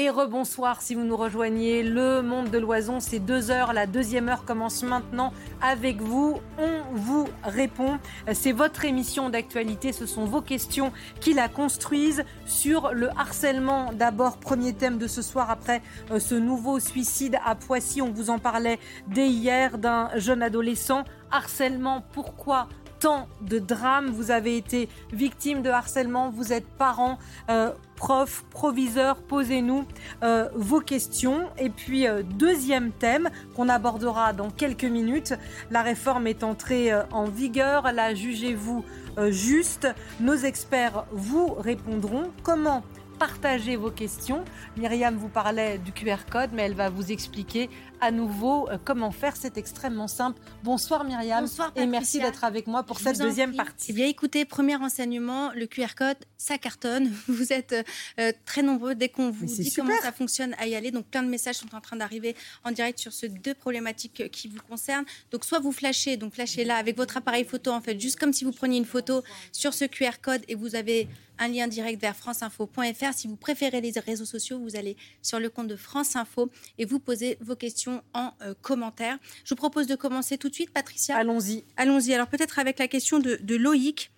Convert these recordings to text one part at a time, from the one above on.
Et rebonsoir si vous nous rejoignez. Le monde de l'oison, c'est deux heures. La deuxième heure commence maintenant avec vous. On vous répond. C'est votre émission d'actualité. Ce sont vos questions qui la construisent sur le harcèlement. D'abord, premier thème de ce soir après euh, ce nouveau suicide à Poissy. On vous en parlait dès hier d'un jeune adolescent. Harcèlement, pourquoi tant de drames. Vous avez été victime de harcèlement, vous êtes parent, euh, prof, proviseur. Posez-nous euh, vos questions. Et puis, euh, deuxième thème qu'on abordera dans quelques minutes. La réforme est entrée en vigueur. La jugez-vous juste? Nos experts vous répondront. Comment partager vos questions. Myriam vous parlait du QR code, mais elle va vous expliquer à nouveau euh, comment faire. C'est extrêmement simple. Bonsoir Myriam. Bonsoir Et merci d'être avec moi pour cette deuxième partie. Eh bien écoutez, premier renseignement, le QR code, ça cartonne. Vous êtes euh, très nombreux dès qu'on vous dit comment ça fonctionne à y aller. Donc plein de messages sont en train d'arriver en direct sur ces deux problématiques qui vous concernent. Donc soit vous flashez, donc flashez là avec votre appareil photo en fait, juste comme si vous preniez une photo sur ce QR code et vous avez un lien direct vers franceinfo.fr. Si vous préférez les réseaux sociaux, vous allez sur le compte de France Info et vous posez vos questions en euh, commentaire. Je vous propose de commencer tout de suite, Patricia. Allons-y. Allons-y. Alors peut-être avec la question de, Loïc.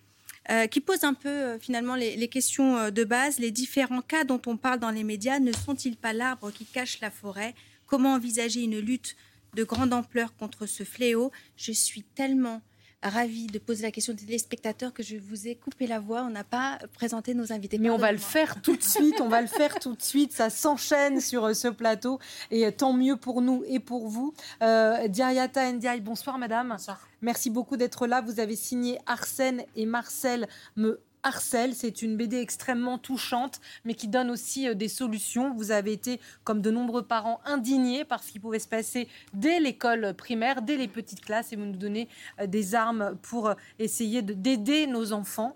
Euh, qui pose un peu euh, finalement les, les, questions de base. Les différents cas dont on parle dans les médias ne sont-ils pas l'arbre qui cache la forêt? Comment envisager une lutte de grande ampleur contre ce fléau? Je suis tellement ravie de poser la question des téléspectateurs que je vous ai coupé la voix. On n'a pas présenté nos invités. Mais on va le faire tout de suite. On va le faire tout de suite. Ça s'enchaîne sur euh, ce plateau. Et euh, tant mieux pour nous et pour vous. Euh, Diariata Ndiaye, bonsoir madame. Bonsoir. Merci beaucoup d'être là. Vous avez signé Arsène et Marcel me Arcel. C'est une BD extrêmement touchante, mais qui donne aussi euh, des solutions. Vous avez été, comme de nombreux parents, indignés par ce qui pouvait se passer dès l'école primaire, dès les petites classes, et vous nous donnez euh, des armes pour euh, essayer d'aider nos enfants.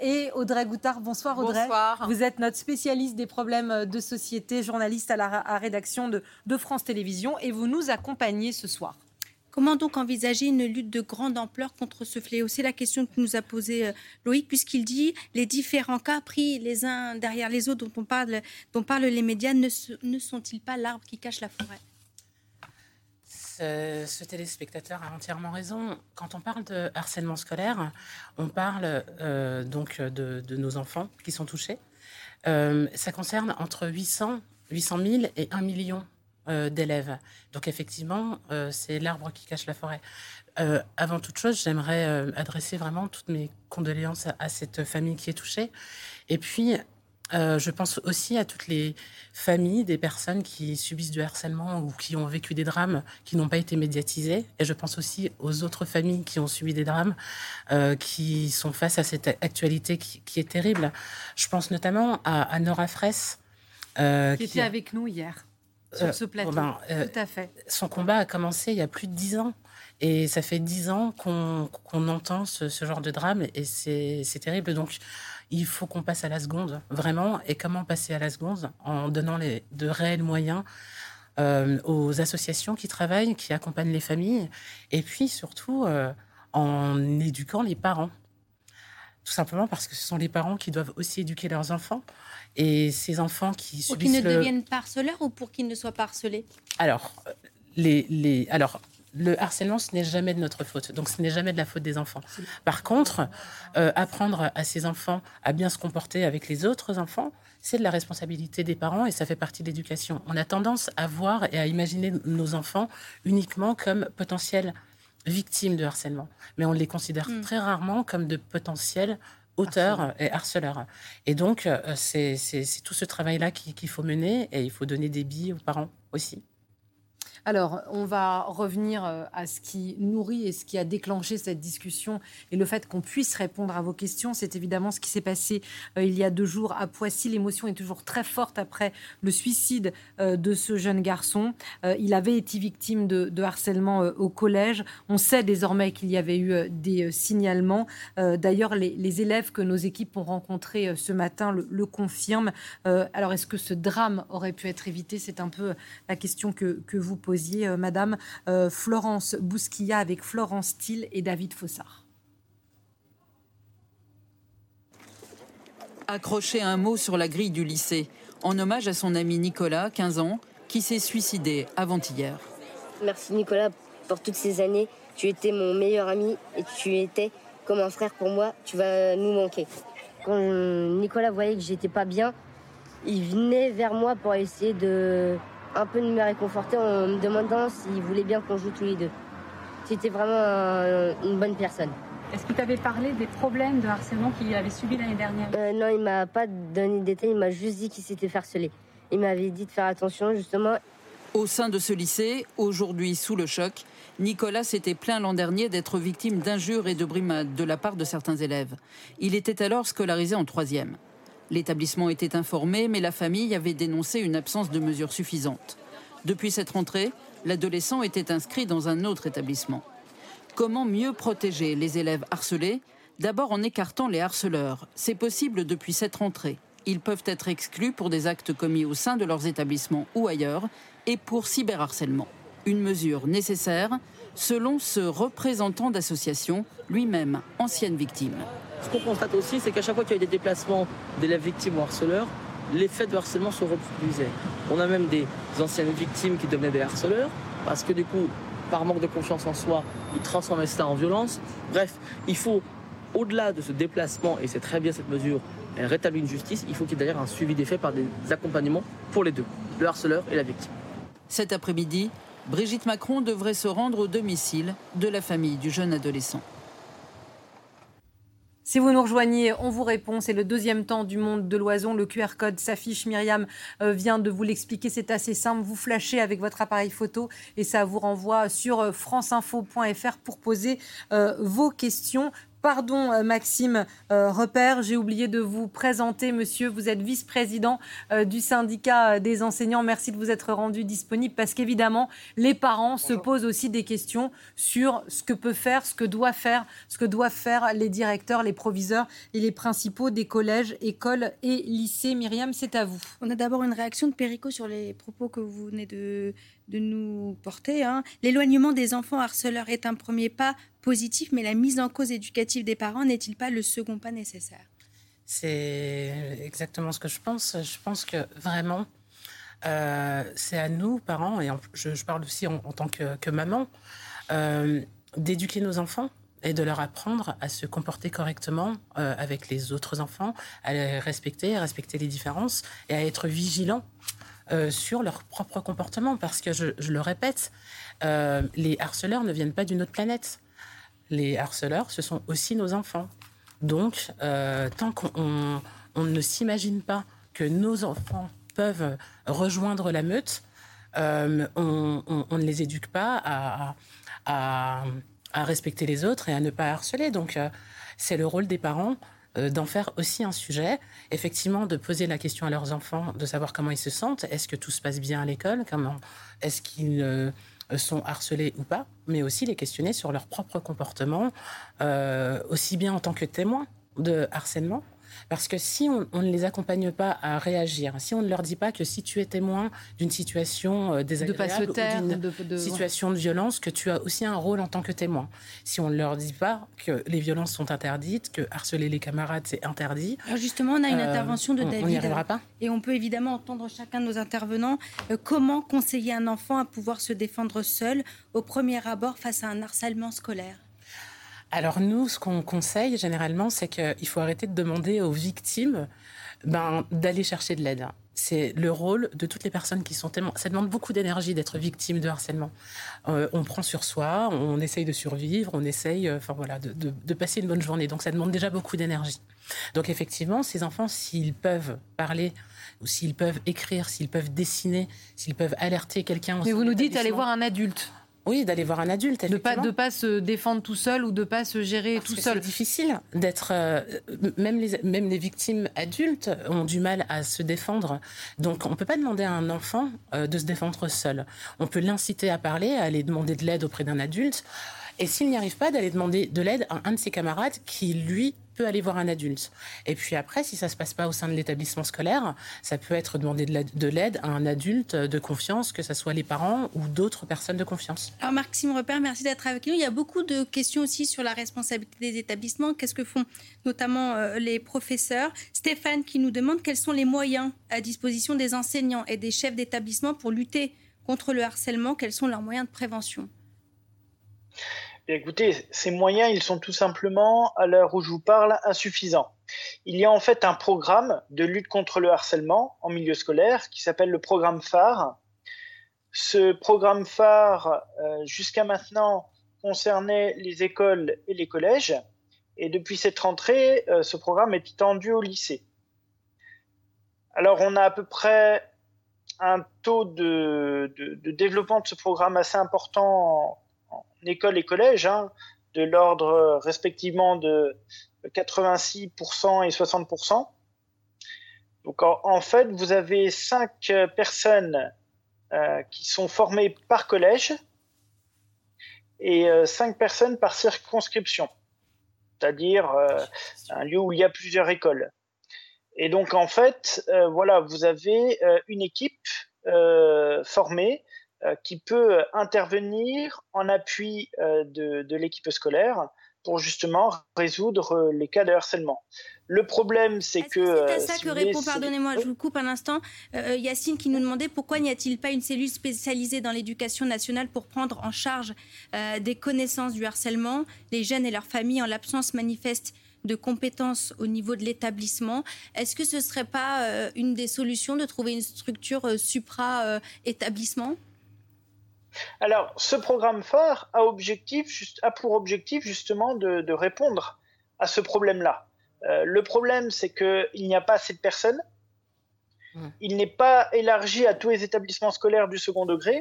Et Audrey Goutard, bonsoir Audrey. Bonsoir. Vous êtes notre spécialiste des problèmes de société, journaliste à la rédaction de, de France Télévisions, et vous nous accompagnez ce soir. Comment donc envisager une lutte de grande ampleur contre ce fléau? C'est la question que nous a posée euh, Loïc, puisqu'il dit les différents cas pris les uns derrière les autres dont, on parle, dont parlent les médias ne, sont-ils pas l'arbre qui cache la forêt? Ce, téléspectateur a entièrement raison. Quand on parle de harcèlement scolaire, on parle euh, donc de, nos enfants qui sont touchés. Euh, ça concerne entre 800, 800 000 et 1 million d'élèves. Donc effectivement, euh, c'est l'arbre qui cache la forêt. Euh, avant toute chose, j'aimerais adresser vraiment toutes mes condoléances à, cette famille qui est touchée. Et puis, je pense aussi à toutes les familles des personnes qui subissent du harcèlement ou qui ont vécu des drames qui n'ont pas été médiatisés. Et je pense aussi aux autres familles qui ont subi des drames, qui sont face à cette actualité qui, est terrible. Je pense notamment à, Nora Fraisse. qui était avec nous hier sur euh, ce plateau. Ben, euh, Tout à fait. Son combat a commencé il y a plus de dix ans. Et ça fait dix ans qu'on entend ce, genre de drame et c'est terrible. Donc, il faut qu'on passe à la seconde, vraiment. Et comment passer à la seconde En donnant les, de réels moyens euh, aux associations qui travaillent, qui accompagnent les familles, et puis surtout en éduquant les parents. Tout simplement parce que ce sont les parents qui doivent aussi éduquer leurs enfants. Et ces enfants qui pour qu'ils ne deviennent pas harceleurs ou pour qu'ils ne soient pas harcelés Alors, les, les, alors, le harcèlement, ce n'est jamais de notre faute. Donc, ce n'est jamais de la faute des enfants. Par contre, euh, apprendre à ces enfants à bien se comporter avec les autres enfants, c'est de la responsabilité des parents et ça fait partie de l'éducation. On a tendance à voir et à imaginer nos enfants uniquement comme potentiels victimes de harcèlement, mais on les considère hmm. très rarement comme de potentiels auteur et harceleur. Et donc, euh, c'est tout ce travail-là qu'il faut mener et il faut donner des billes aux parents aussi. Alors, on va revenir euh, à ce qui nourrit et ce qui a déclenché cette discussion et le fait qu'on puisse répondre à vos questions. C'est évidemment ce qui s'est passé euh, il y a deux jours à Poissy. L'émotion est toujours très forte après le suicide euh, de ce jeune garçon. il avait été victime de, harcèlement au collège. On sait désormais qu'il y avait eu des signalements. D'ailleurs, les, élèves que nos équipes ont rencontrés ce matin le, confirment. alors, est-ce que ce drame aurait pu être évité? C'est un peu la question que, vous posiez, euh, Madame euh, Florence Bousquilla avec Florence Steele et David Fossard. Accrocher un mot sur la grille du lycée, en hommage à son ami Nicolas, 15 ans, qui s'est suicidé avant-hier. Merci Nicolas pour toutes ces années. Tu étais mon meilleur ami et tu étais comme un frère pour moi. Tu vas nous manquer. Quand Nicolas voyait que j'étais pas bien, il venait vers moi pour essayer de un peu de me réconforter en me demandant s'il voulait bien qu'on joue tous les deux. C'était vraiment une bonne personne. Est-ce qu'il t'avait parlé des problèmes de harcèlement qu'il avait subi l'année dernière? Euh, Non, il m'a pas donné de détails, il m'a juste dit qu'il s'était fait harceler. Il m'avait dit de faire attention justement. Au sein de ce lycée, aujourd'hui sous le choc, Nicolas s'était plaint l'an dernier d'être victime d'injures et de brimades de la part de certains élèves. Il était alors scolarisé en troisième. L'établissement était informé, mais la famille avait dénoncé une absence de mesures suffisantes. Depuis cette rentrée, l'adolescent était inscrit dans un autre établissement. Comment mieux protéger les élèves harcelés? D'abord en écartant les harceleurs. C'est possible depuis cette rentrée. Ils peuvent être exclus pour des actes commis au sein de leurs établissements ou ailleurs et pour cyberharcèlement. Une mesure nécessaire selon ce représentant d'association, lui-même ancienne victime. Ce qu'on constate aussi, c'est qu'à chaque fois qu'il y a des déplacements d'élèves victimes ou harceleurs, les faits de harcèlement se reproduisaient. On a même des anciennes victimes qui devenaient des harceleurs, parce que du coup, par manque de confiance en soi, ils transformaient ça en violence. Bref, il faut, au-delà de ce déplacement, et c'est très bien cette mesure, rétablir une justice, il faut qu'il y ait d'ailleurs un suivi des faits par des accompagnements pour les deux, le harceleur et la victime. Cet après-midi, Brigitte Macron devrait se rendre au domicile de la famille du jeune adolescent. Si vous nous rejoignez, on vous répond. C'est le deuxième temps du monde de l'oison. Le QR code s'affiche. Myriam euh, vient de vous l'expliquer. C'est assez simple. Vous flashez avec votre appareil photo et ça vous renvoie sur euh, franceinfo.fr pour poser euh, vos questions. Pardon, euh, Maxime euh, Repère, j'ai oublié de vous présenter, monsieur. Vous êtes vice-président euh, du syndicat des enseignants. Merci de vous être rendu disponible parce qu'évidemment, les parents se posent aussi des questions sur ce que peut faire, ce que doit faire, ce que doivent faire les directeurs, les proviseurs et les principaux des collèges, écoles et lycées. Myriam, c'est à vous. On a d'abord une réaction de Perico sur les propos que vous venez de, de nous porter. Hein. L'éloignement des enfants harceleurs est un premier pas positif, mais la mise en cause éducative des parents n'est-il pas le second pas nécessaire? C'est exactement ce que je pense. Je pense que vraiment, euh, c'est à nous, parents, et je, parle aussi en, tant que, maman, euh, d'éduquer nos enfants et de leur apprendre à se comporter correctement euh, avec les autres enfants, à les respecter, à respecter les différences et à être vigilants euh, sur leur propre comportement. Parce que, je, le répète, euh, les harceleurs ne viennent pas d'une autre planète. Les harceleurs, ce sont aussi nos enfants. Donc, euh, tant qu'on ne s'imagine pas que nos enfants peuvent rejoindre la meute, on, ne les éduque pas à, à, respecter les autres et à ne pas harceler. Donc, c'est le rôle des parents euh, d'en faire aussi un sujet, effectivement, de poser la question à leurs enfants, de savoir comment ils se sentent, est-ce que tout se passe bien à l'école, comment est-ce qu'ils euh, sont harcelés ou pas, mais aussi les questionner sur leur propre comportement, euh, aussi bien en tant que témoins de harcèlement parce que si on, ne les accompagne pas à réagir, si on ne leur dit pas que si tu es témoin d'une situation euh, désagréable ou d'une situation de violence, que tu as aussi un rôle en tant que témoin. Si on ne leur dit pas que les violences sont interdites, que harceler les camarades c'est interdit. Alors justement, on a une euh, intervention de David. On n'y arrivera pas. Et on peut évidemment entendre chacun de nos intervenants. Euh, comment conseiller un enfant à pouvoir se défendre seul au premier abord face à un harcèlement scolaire alors nous, ce qu'on conseille généralement, c'est qu'il faut arrêter de demander aux victimes ben, d'aller chercher de l'aide. c'est le rôle de toutes les personnes qui sont tellement. Ça demande beaucoup d'énergie d'être victime de harcèlement. Euh, on prend sur soi, on essaye de survivre, on essaye, euh, enfin voilà, de, de, passer une bonne journée. Donc ça demande déjà beaucoup d'énergie. Donc effectivement, ces enfants, s'ils peuvent parler ou s'ils peuvent écrire, s'ils peuvent dessiner, s'ils peuvent alerter quelqu'un. Mais vous nous dites aller voir un adulte. Oui, d'aller voir un adulte. De pas de pas se défendre tout seul ou de pas se gérer tout seul. C'est difficile d'être. Euh, même les même les victimes adultes ont du mal à se défendre. Donc on peut pas demander à un enfant euh, de se défendre seul. On peut l'inciter à parler, à aller demander de l'aide auprès d'un adulte. Et s'il n'y arrive pas, d'aller demander de l'aide à un de ses camarades qui lui peut aller voir un adulte. Et puis après, si ça se passe pas au sein de l'établissement scolaire, ça peut être demander de l'aide à un adulte de confiance, que ce soit les parents ou d'autres personnes de confiance. Alors Maxime Repère, merci d'être avec nous. Il y a beaucoup de questions aussi sur la responsabilité des établissements. Qu'est-ce que font notamment euh, les professeurs? Stéphane qui nous demande quels sont les moyens à disposition des enseignants et des chefs d'établissement pour lutter contre le harcèlement. Quels sont leurs moyens de prévention? Écoutez, ces moyens, ils sont tout simplement, à l'heure où je vous parle, insuffisants. Il y a en fait un programme de lutte contre le harcèlement en milieu scolaire qui s'appelle le programme phare. Ce programme phare, euh, jusqu'à maintenant, concernait les écoles et les collèges. Et depuis cette rentrée, euh, ce programme est étendu au lycée. Alors, on a à peu près un taux de développement de ce programme assez important école et collège, hein, de l'ordre euh, respectivement de 86% et 60%. Donc en, fait, vous avez cinq euh, personnes euh, qui sont formées par collège et cinq personnes par circonscription, c'est-à-dire un lieu où il y a plusieurs écoles. Et donc en fait, voilà, vous avez une équipe formée euh, qui peut intervenir en appui euh, de, l'équipe scolaire pour justement résoudre euh, les cas de harcèlement. Le problème, c'est que. C'est à ça que répond, pardonnez-moi, je vous coupe un instant, Yacine qui nous demandait pourquoi n'y a-t-il pas une cellule spécialisée dans l'éducation nationale pour prendre en charge des connaissances du harcèlement, les jeunes et leurs familles en l'absence manifeste de compétences au niveau de l'établissement? Est-ce que ce ne serait pas une des solutions de trouver une structure supra-établissement alors, ce programme phare a, pour objectif justement de, répondre à ce problème-là. Euh, le problème, c'est qu'il n'y a pas assez de personnes. Mmh. Il n'est pas élargi à tous les établissements scolaires du second degré.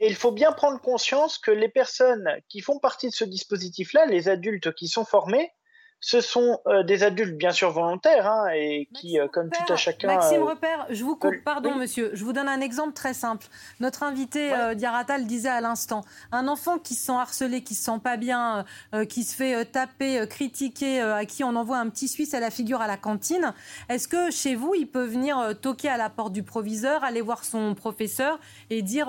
Et il faut bien prendre conscience que les personnes qui font partie de ce dispositif-là, les adultes qui sont formés, ce sont euh, des adultes bien sûr volontaires hein, et qui, euh, comme tout à chacun. Maxime euh, Repère, je vous coupe, pardon monsieur, je vous donne un exemple très simple. Notre invité Diarata le disait à l'instant. Un enfant qui se sent harcelé, qui se sent pas bien, qui se fait taper, critiquer, à qui on envoie un petit Suisse à la figure à la cantine, est-ce que chez vous, il peut venir toquer à la porte du proviseur, aller voir son professeur et dire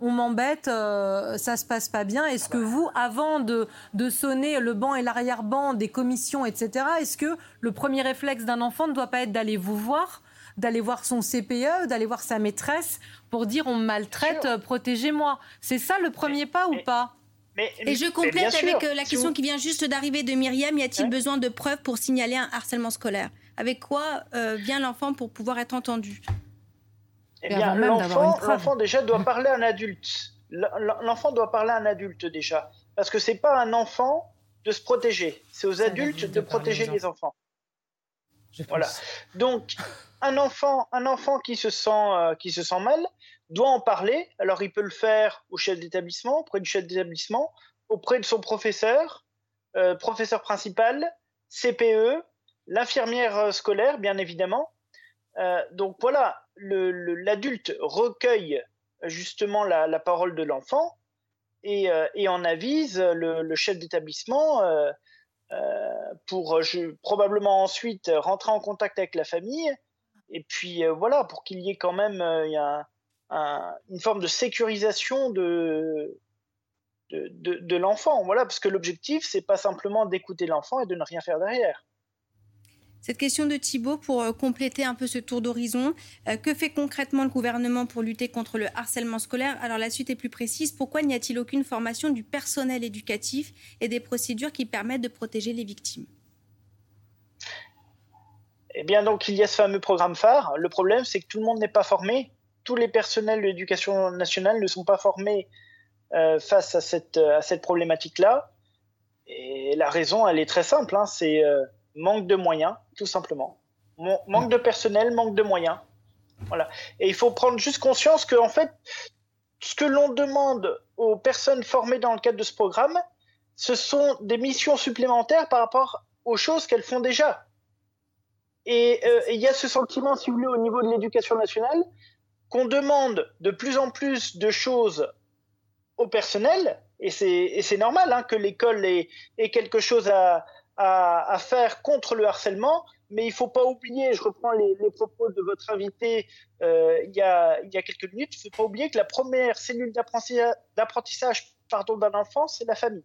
on m'embête, ça se passe pas bien Est-ce que vous, avant de, de sonner le banc et l'arrière-banc des commissions etc. Est-ce que le premier réflexe d'un enfant ne doit pas être d'aller vous voir, d'aller voir son CPE, d'aller voir sa maîtresse pour dire on me maltraite, protégez-moi? C'est ça le premier pas ou pas? et je complète avec euh, la question qui vient juste d'arriver de Myriam. Y a-t-il besoin de preuves pour signaler un harcèlement scolaire? Avec quoi euh, vient l'enfant pour pouvoir être entendu? Eh bien, l'enfant déjà doit parler à un adulte. L'enfant doit parler à un adulte déjà. Parce que c'est pas un enfant de se protéger. C'est aux adultes de, protéger les enfants. voilà. Donc, un enfant, un enfant qui se sent, euh, qui se sent mal doit en parler. Alors, il peut le faire au chef d'établissement, auprès du chef d'établissement, auprès de son professeur, euh, professeur principal, CPE, l'infirmière euh, scolaire, bien évidemment. donc voilà, l'adulte recueille justement la parole de l'enfant euh, et, on avise le, chef d'établissement euh, euh, pour probablement ensuite rentrer en contact avec la famille. Et puis voilà, pour qu'il y ait quand même une forme de sécurisation de, de, de l'enfant. Voilà, parce que l'objectif, c'est pas simplement d'écouter l'enfant et de ne rien faire derrière. Cette question de Thibault pour euh, compléter un peu ce tour d'horizon. Euh, que fait concrètement le gouvernement pour lutter contre le harcèlement scolaire? Alors la suite est plus précise. Pourquoi n'y a-t-il aucune formation du personnel éducatif et des procédures qui permettent de protéger les victimes? Eh bien, donc, il y a ce fameux programme phare. Le problème, c'est que tout le monde n'est pas formé. Tous les personnels de l'éducation nationale ne sont pas formés euh, face à cette, problématique-là. Et la raison, elle est très simple. Hein, c'est manque de moyens, tout simplement. manque de personnel, manque de moyens. Voilà. Et il faut prendre juste conscience que, en fait, ce que l'on demande aux personnes formées dans le cadre de ce programme, ce sont des missions supplémentaires par rapport aux choses qu'elles font déjà. Et euh, il y a ce sentiment, si vous voulez, au niveau de l'éducation nationale, qu'on demande de plus en plus de choses au personnel, et c'est normal hein, que l'école ait, quelque chose à, faire contre le harcèlement, mais il ne faut pas oublier, je reprends les, propos de votre invité euh, il, y a, il, y a, quelques minutes, il ne faut pas oublier que la première cellule d'apprentissage d'un enfant, c'est la famille.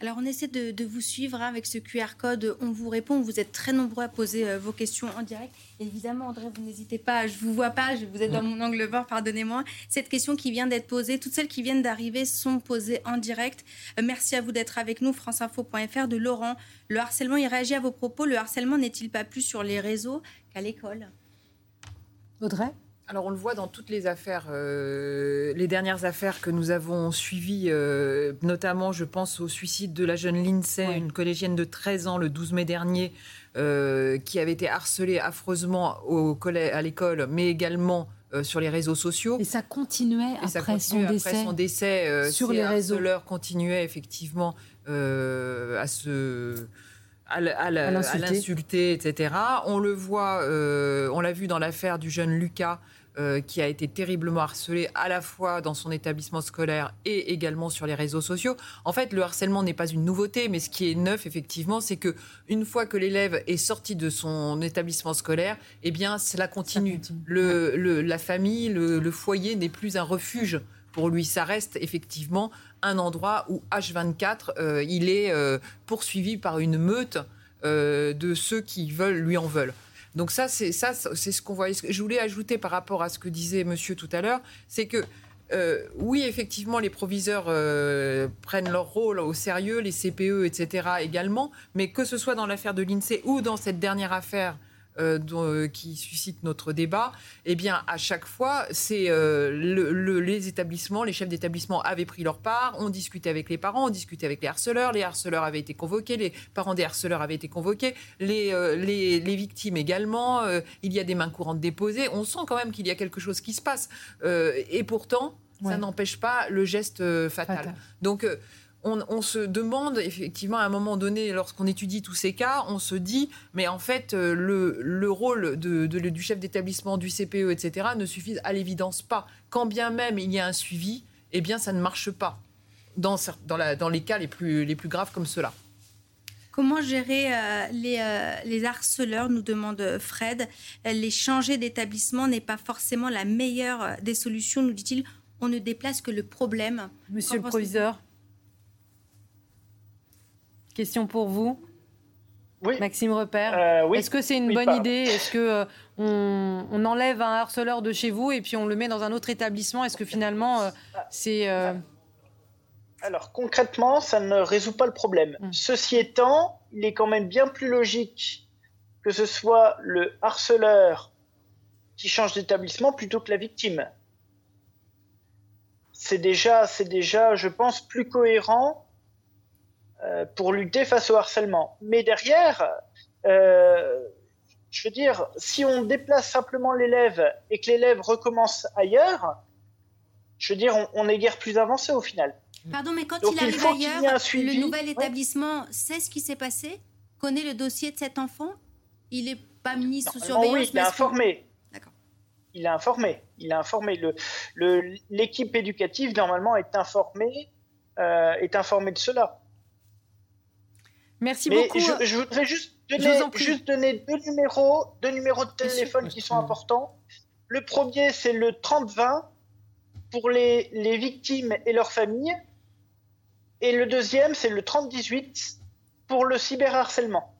Alors on essaie de, vous suivre hein, avec ce QR code. On vous répond. Vous êtes très nombreux à poser euh, vos questions en direct. évidemment, André, vous n'hésitez pas. Je vous vois pas. Vous êtes dans mon angle mort. Pardonnez-moi. Cette question qui vient d'être posée, toutes celles qui viennent d'arriver sont posées en direct. Euh, merci à vous d'être avec nous. Franceinfo.fr de Laurent. Le harcèlement, il réagit à vos propos. Le harcèlement n'est-il pas plus sur les réseaux qu'à l'école? Audrey? Alors on le voit dans toutes les affaires, euh, les dernières affaires que nous avons suivies, euh, notamment je pense au suicide de la jeune Lindsay, une collégienne de 13 ans le 12 mai dernier, euh, qui avait été harcelée affreusement au à l'école, mais également sur les réseaux sociaux. Et ça continuait après, son, décès son décès. sur les réseaux. continuait effectivement à se à, l'insulter, etc. On le voit, on l'a vu dans l'affaire du jeune Lucas euh, qui a été terriblement harcelé à la fois dans son établissement scolaire et également sur les réseaux sociaux. En fait, le harcèlement n'est pas une nouveauté, mais ce qui est neuf, effectivement, c'est que une fois que l'élève est sorti de son établissement scolaire, eh bien, cela continue. Le, la famille, le, foyer n'est plus un refuge pour lui. Ça reste effectivement un endroit où H24, euh, il est euh, poursuivi par une meute de ceux qui veulent lui en veulent. Donc ça, c'est ça, c'est ce qu'on voit. Je voulais ajouter par rapport à ce que disait Monsieur tout à l'heure, c'est que euh, oui, effectivement, les proviseurs euh, prennent leur rôle au sérieux, les CPE, etc. également, mais que ce soit dans l'affaire de l'INSEE ou dans cette dernière affaire euh, euh, qui suscite notre débat, eh bien, à chaque fois, c'est euh, le, les établissements, les chefs d'établissement avaient pris leur part, on discutait avec les parents, on discutait avec les harceleurs, les harceleurs avaient été convoqués, les parents des harceleurs avaient été convoqués, les, les, les victimes également, il y a des mains courantes déposées, on sent quand même qu'il y a quelque chose qui se passe. et pourtant, ça n'empêche pas le geste fatal. fatal. Donc, on, se demande effectivement à un moment donné, lorsqu'on étudie tous ces cas, on se dit, mais en fait, euh, le, rôle du chef d'établissement, du CPE, etc., ne suffit à l'évidence pas. Quand bien même il y a un suivi, eh bien, ça ne marche pas dans, les cas les plus, graves comme cela. Comment gérer euh, euh, les, harceleurs, nous demande Fred. Les changer d'établissement n'est pas forcément la meilleure des solutions, nous dit-il. On ne déplace que le problème. Monsieur le proviseur Question pour vous. Oui. Maxime Repère. Euh, Est-ce que c'est une bonne idée? Est-ce que euh, on, enlève un harceleur de chez vous et puis on le met dans un autre établissement? Est-ce que finalement euh, c'est alors concrètement, ça ne résout pas le problème. Hum. Ceci étant, il est quand même bien plus logique que ce soit le harceleur qui change d'établissement plutôt que la victime. C'est déjà, c'est déjà, je pense, plus cohérent euh, pour lutter face au harcèlement. Mais derrière, euh, je veux dire, si on déplace simplement l'élève et que l'élève recommence ailleurs, je veux dire, on, est guère plus avancé au final. Pardon, mais quand il arrive ailleurs, le nouvel établissement sait ce qui s'est passé, connaît le dossier de cet enfant, il n'est pas mis sous surveillance. Oui, il est informé. D'accord. Il est informé. Il est informé. L'équipe le, éducative normalement est informée, euh, est informée de cela. Merci beaucoup. Je, voudrais juste donner, juste donner deux numéros, deux numéros de téléphone qui sont importants. Le premier, c'est le 30-20 pour les, les, victimes et leurs familles. Et le deuxième, c'est le 30-18 pour le cyberharcèlement.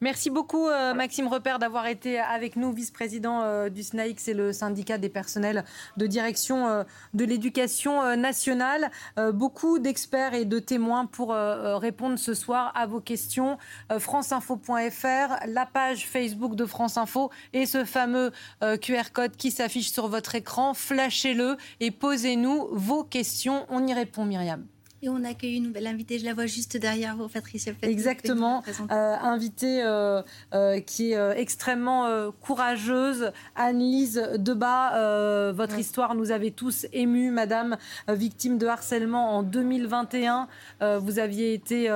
Merci beaucoup euh, Maxime Repère d'avoir été avec nous, vice-président euh, du SNAIC, c'est le syndicat des personnels de direction euh, de l'éducation nationale. beaucoup d'experts et de témoins pour répondre ce soir à vos questions. franceinfo.fr, la page Facebook de France Info et ce fameux QR code qui s'affiche sur votre écran. Flashez-le et posez-nous vos questions. On y répond Myriam. Et on accueille une nouvelle invitée, je la vois juste derrière vous, Patricia. Exactement, euh, invitée euh, euh, qui est extrêmement courageuse, Anne-Lise Debat. votre histoire nous avait tous émus, madame, victime de harcèlement en 2021. vous aviez été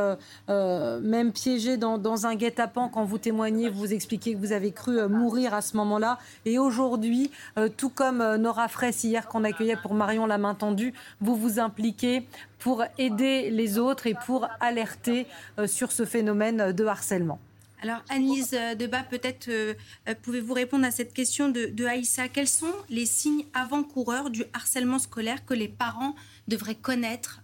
même piégée dans, dans un guet-apens quand vous témoignez, vous expliquez que vous avez cru mourir à ce moment-là. Et aujourd'hui, tout comme Nora Fraisse hier qu'on accueillait pour Marion la main tendue, vous vous impliquez pour aider les autres et pour alerter euh, sur ce phénomène de harcèlement. Alors, Annelise Debat, peut-être euh, pouvez-vous répondre à cette question de, de Aïssa? Quels sont les signes avant-coureurs du harcèlement scolaire que les parents devraient connaître?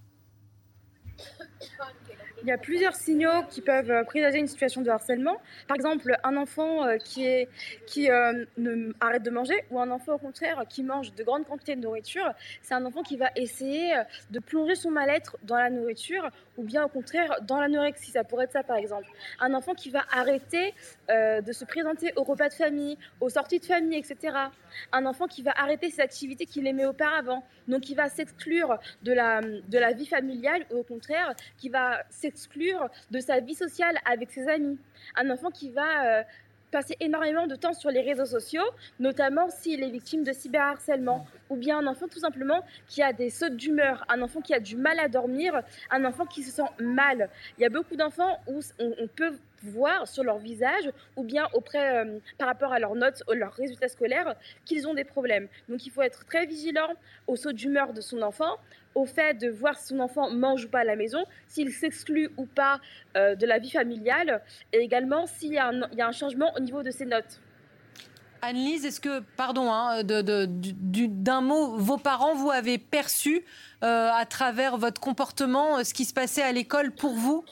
Il y a plusieurs signaux qui peuvent euh, présager une situation de harcèlement. Par exemple, un enfant euh, qui, est, qui euh, ne arrête de manger ou un enfant au contraire qui mange de grandes quantités de nourriture, c'est un enfant qui va essayer de plonger son mal-être dans la nourriture ou bien au contraire dans l'anorexie. Ça pourrait être ça par exemple. Un enfant qui va arrêter de se présenter au repas de famille, aux sorties de famille, etc. Un enfant qui va arrêter ses activités qu'il aimait auparavant. Donc qui va s'exclure de la, de la vie familiale ou au contraire qui va s'exclure exclure de sa vie sociale avec ses amis. Un enfant qui va euh, passer énormément de temps sur les réseaux sociaux, notamment s'il est victime de cyberharcèlement, ou bien un enfant tout simplement qui a des sautes d'humeur, un enfant qui a du mal à dormir, un enfant qui se sent mal. Il y a beaucoup d'enfants où on, peut voir sur leur visage ou bien auprès euh, par rapport à leurs notes leurs résultats scolaires qu'ils ont des problèmes. Donc il faut être très vigilant aux sautes d'humeur de son enfant, au fait de voir si son enfant mange ou pas à la maison, s'il s'exclut ou pas euh, de la vie familiale, et également s'il y, a un changement au niveau de ses notes. Annelise, est-ce que, pardon, hein, d'un mot, vos parents, vous avez perçu euh, à travers votre comportement ce qui se passait à l'école pour vous?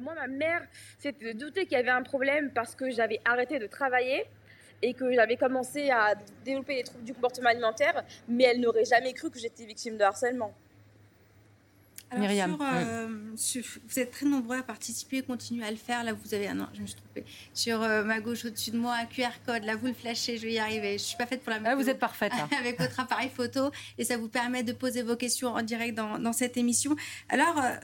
Moi, ma mère s'est doutée qu'il y avait un problème parce que j'avais arrêté de travailler et que j'avais commencé à développer des troubles du comportement alimentaire, mais elle n'aurait jamais cru que j'étais victime de harcèlement. Myriam. Euh, vous êtes très nombreux à participer, continuez à le faire. Là, vous avez, un non, je me suis trompée. Sur euh, ma gauche, au-dessus de moi, un QR code. Là, vous le flashez, je vais y arriver. Je suis pas faite pour la météo. Ah, vous êtes parfaite. avec votre appareil photo et ça vous permet de poser vos questions en direct dans, dans cette émission. Alors, euh,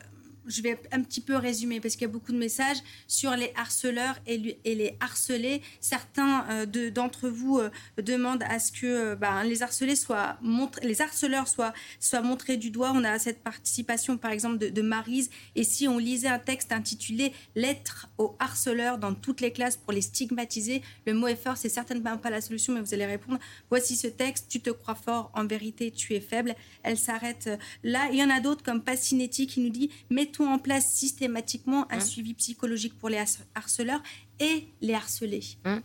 je vais un petit peu résumer parce qu'il y a beaucoup de messages sur les harceleurs et, les harcelés. Certains euh, d'entre vous euh, demandent à ce que euh, ben, les harcelés soient les harceleurs soient, soient montrés du doigt. On a cette participation par exemple de, de Marise. Et si on lisait un texte intitulé Lettre aux harceleurs dans toutes les classes pour les stigmatiser, le mot est fort, c'est certainement pas la solution, mais vous allez répondre. Voici ce texte, tu te crois fort, en vérité tu es faible. Elle s'arrête là. Il y en a d'autres comme Passinetti qui nous dit mettons en place systématiquement un hein suivi psychologique pour les harceleurs et les harcelés. Hein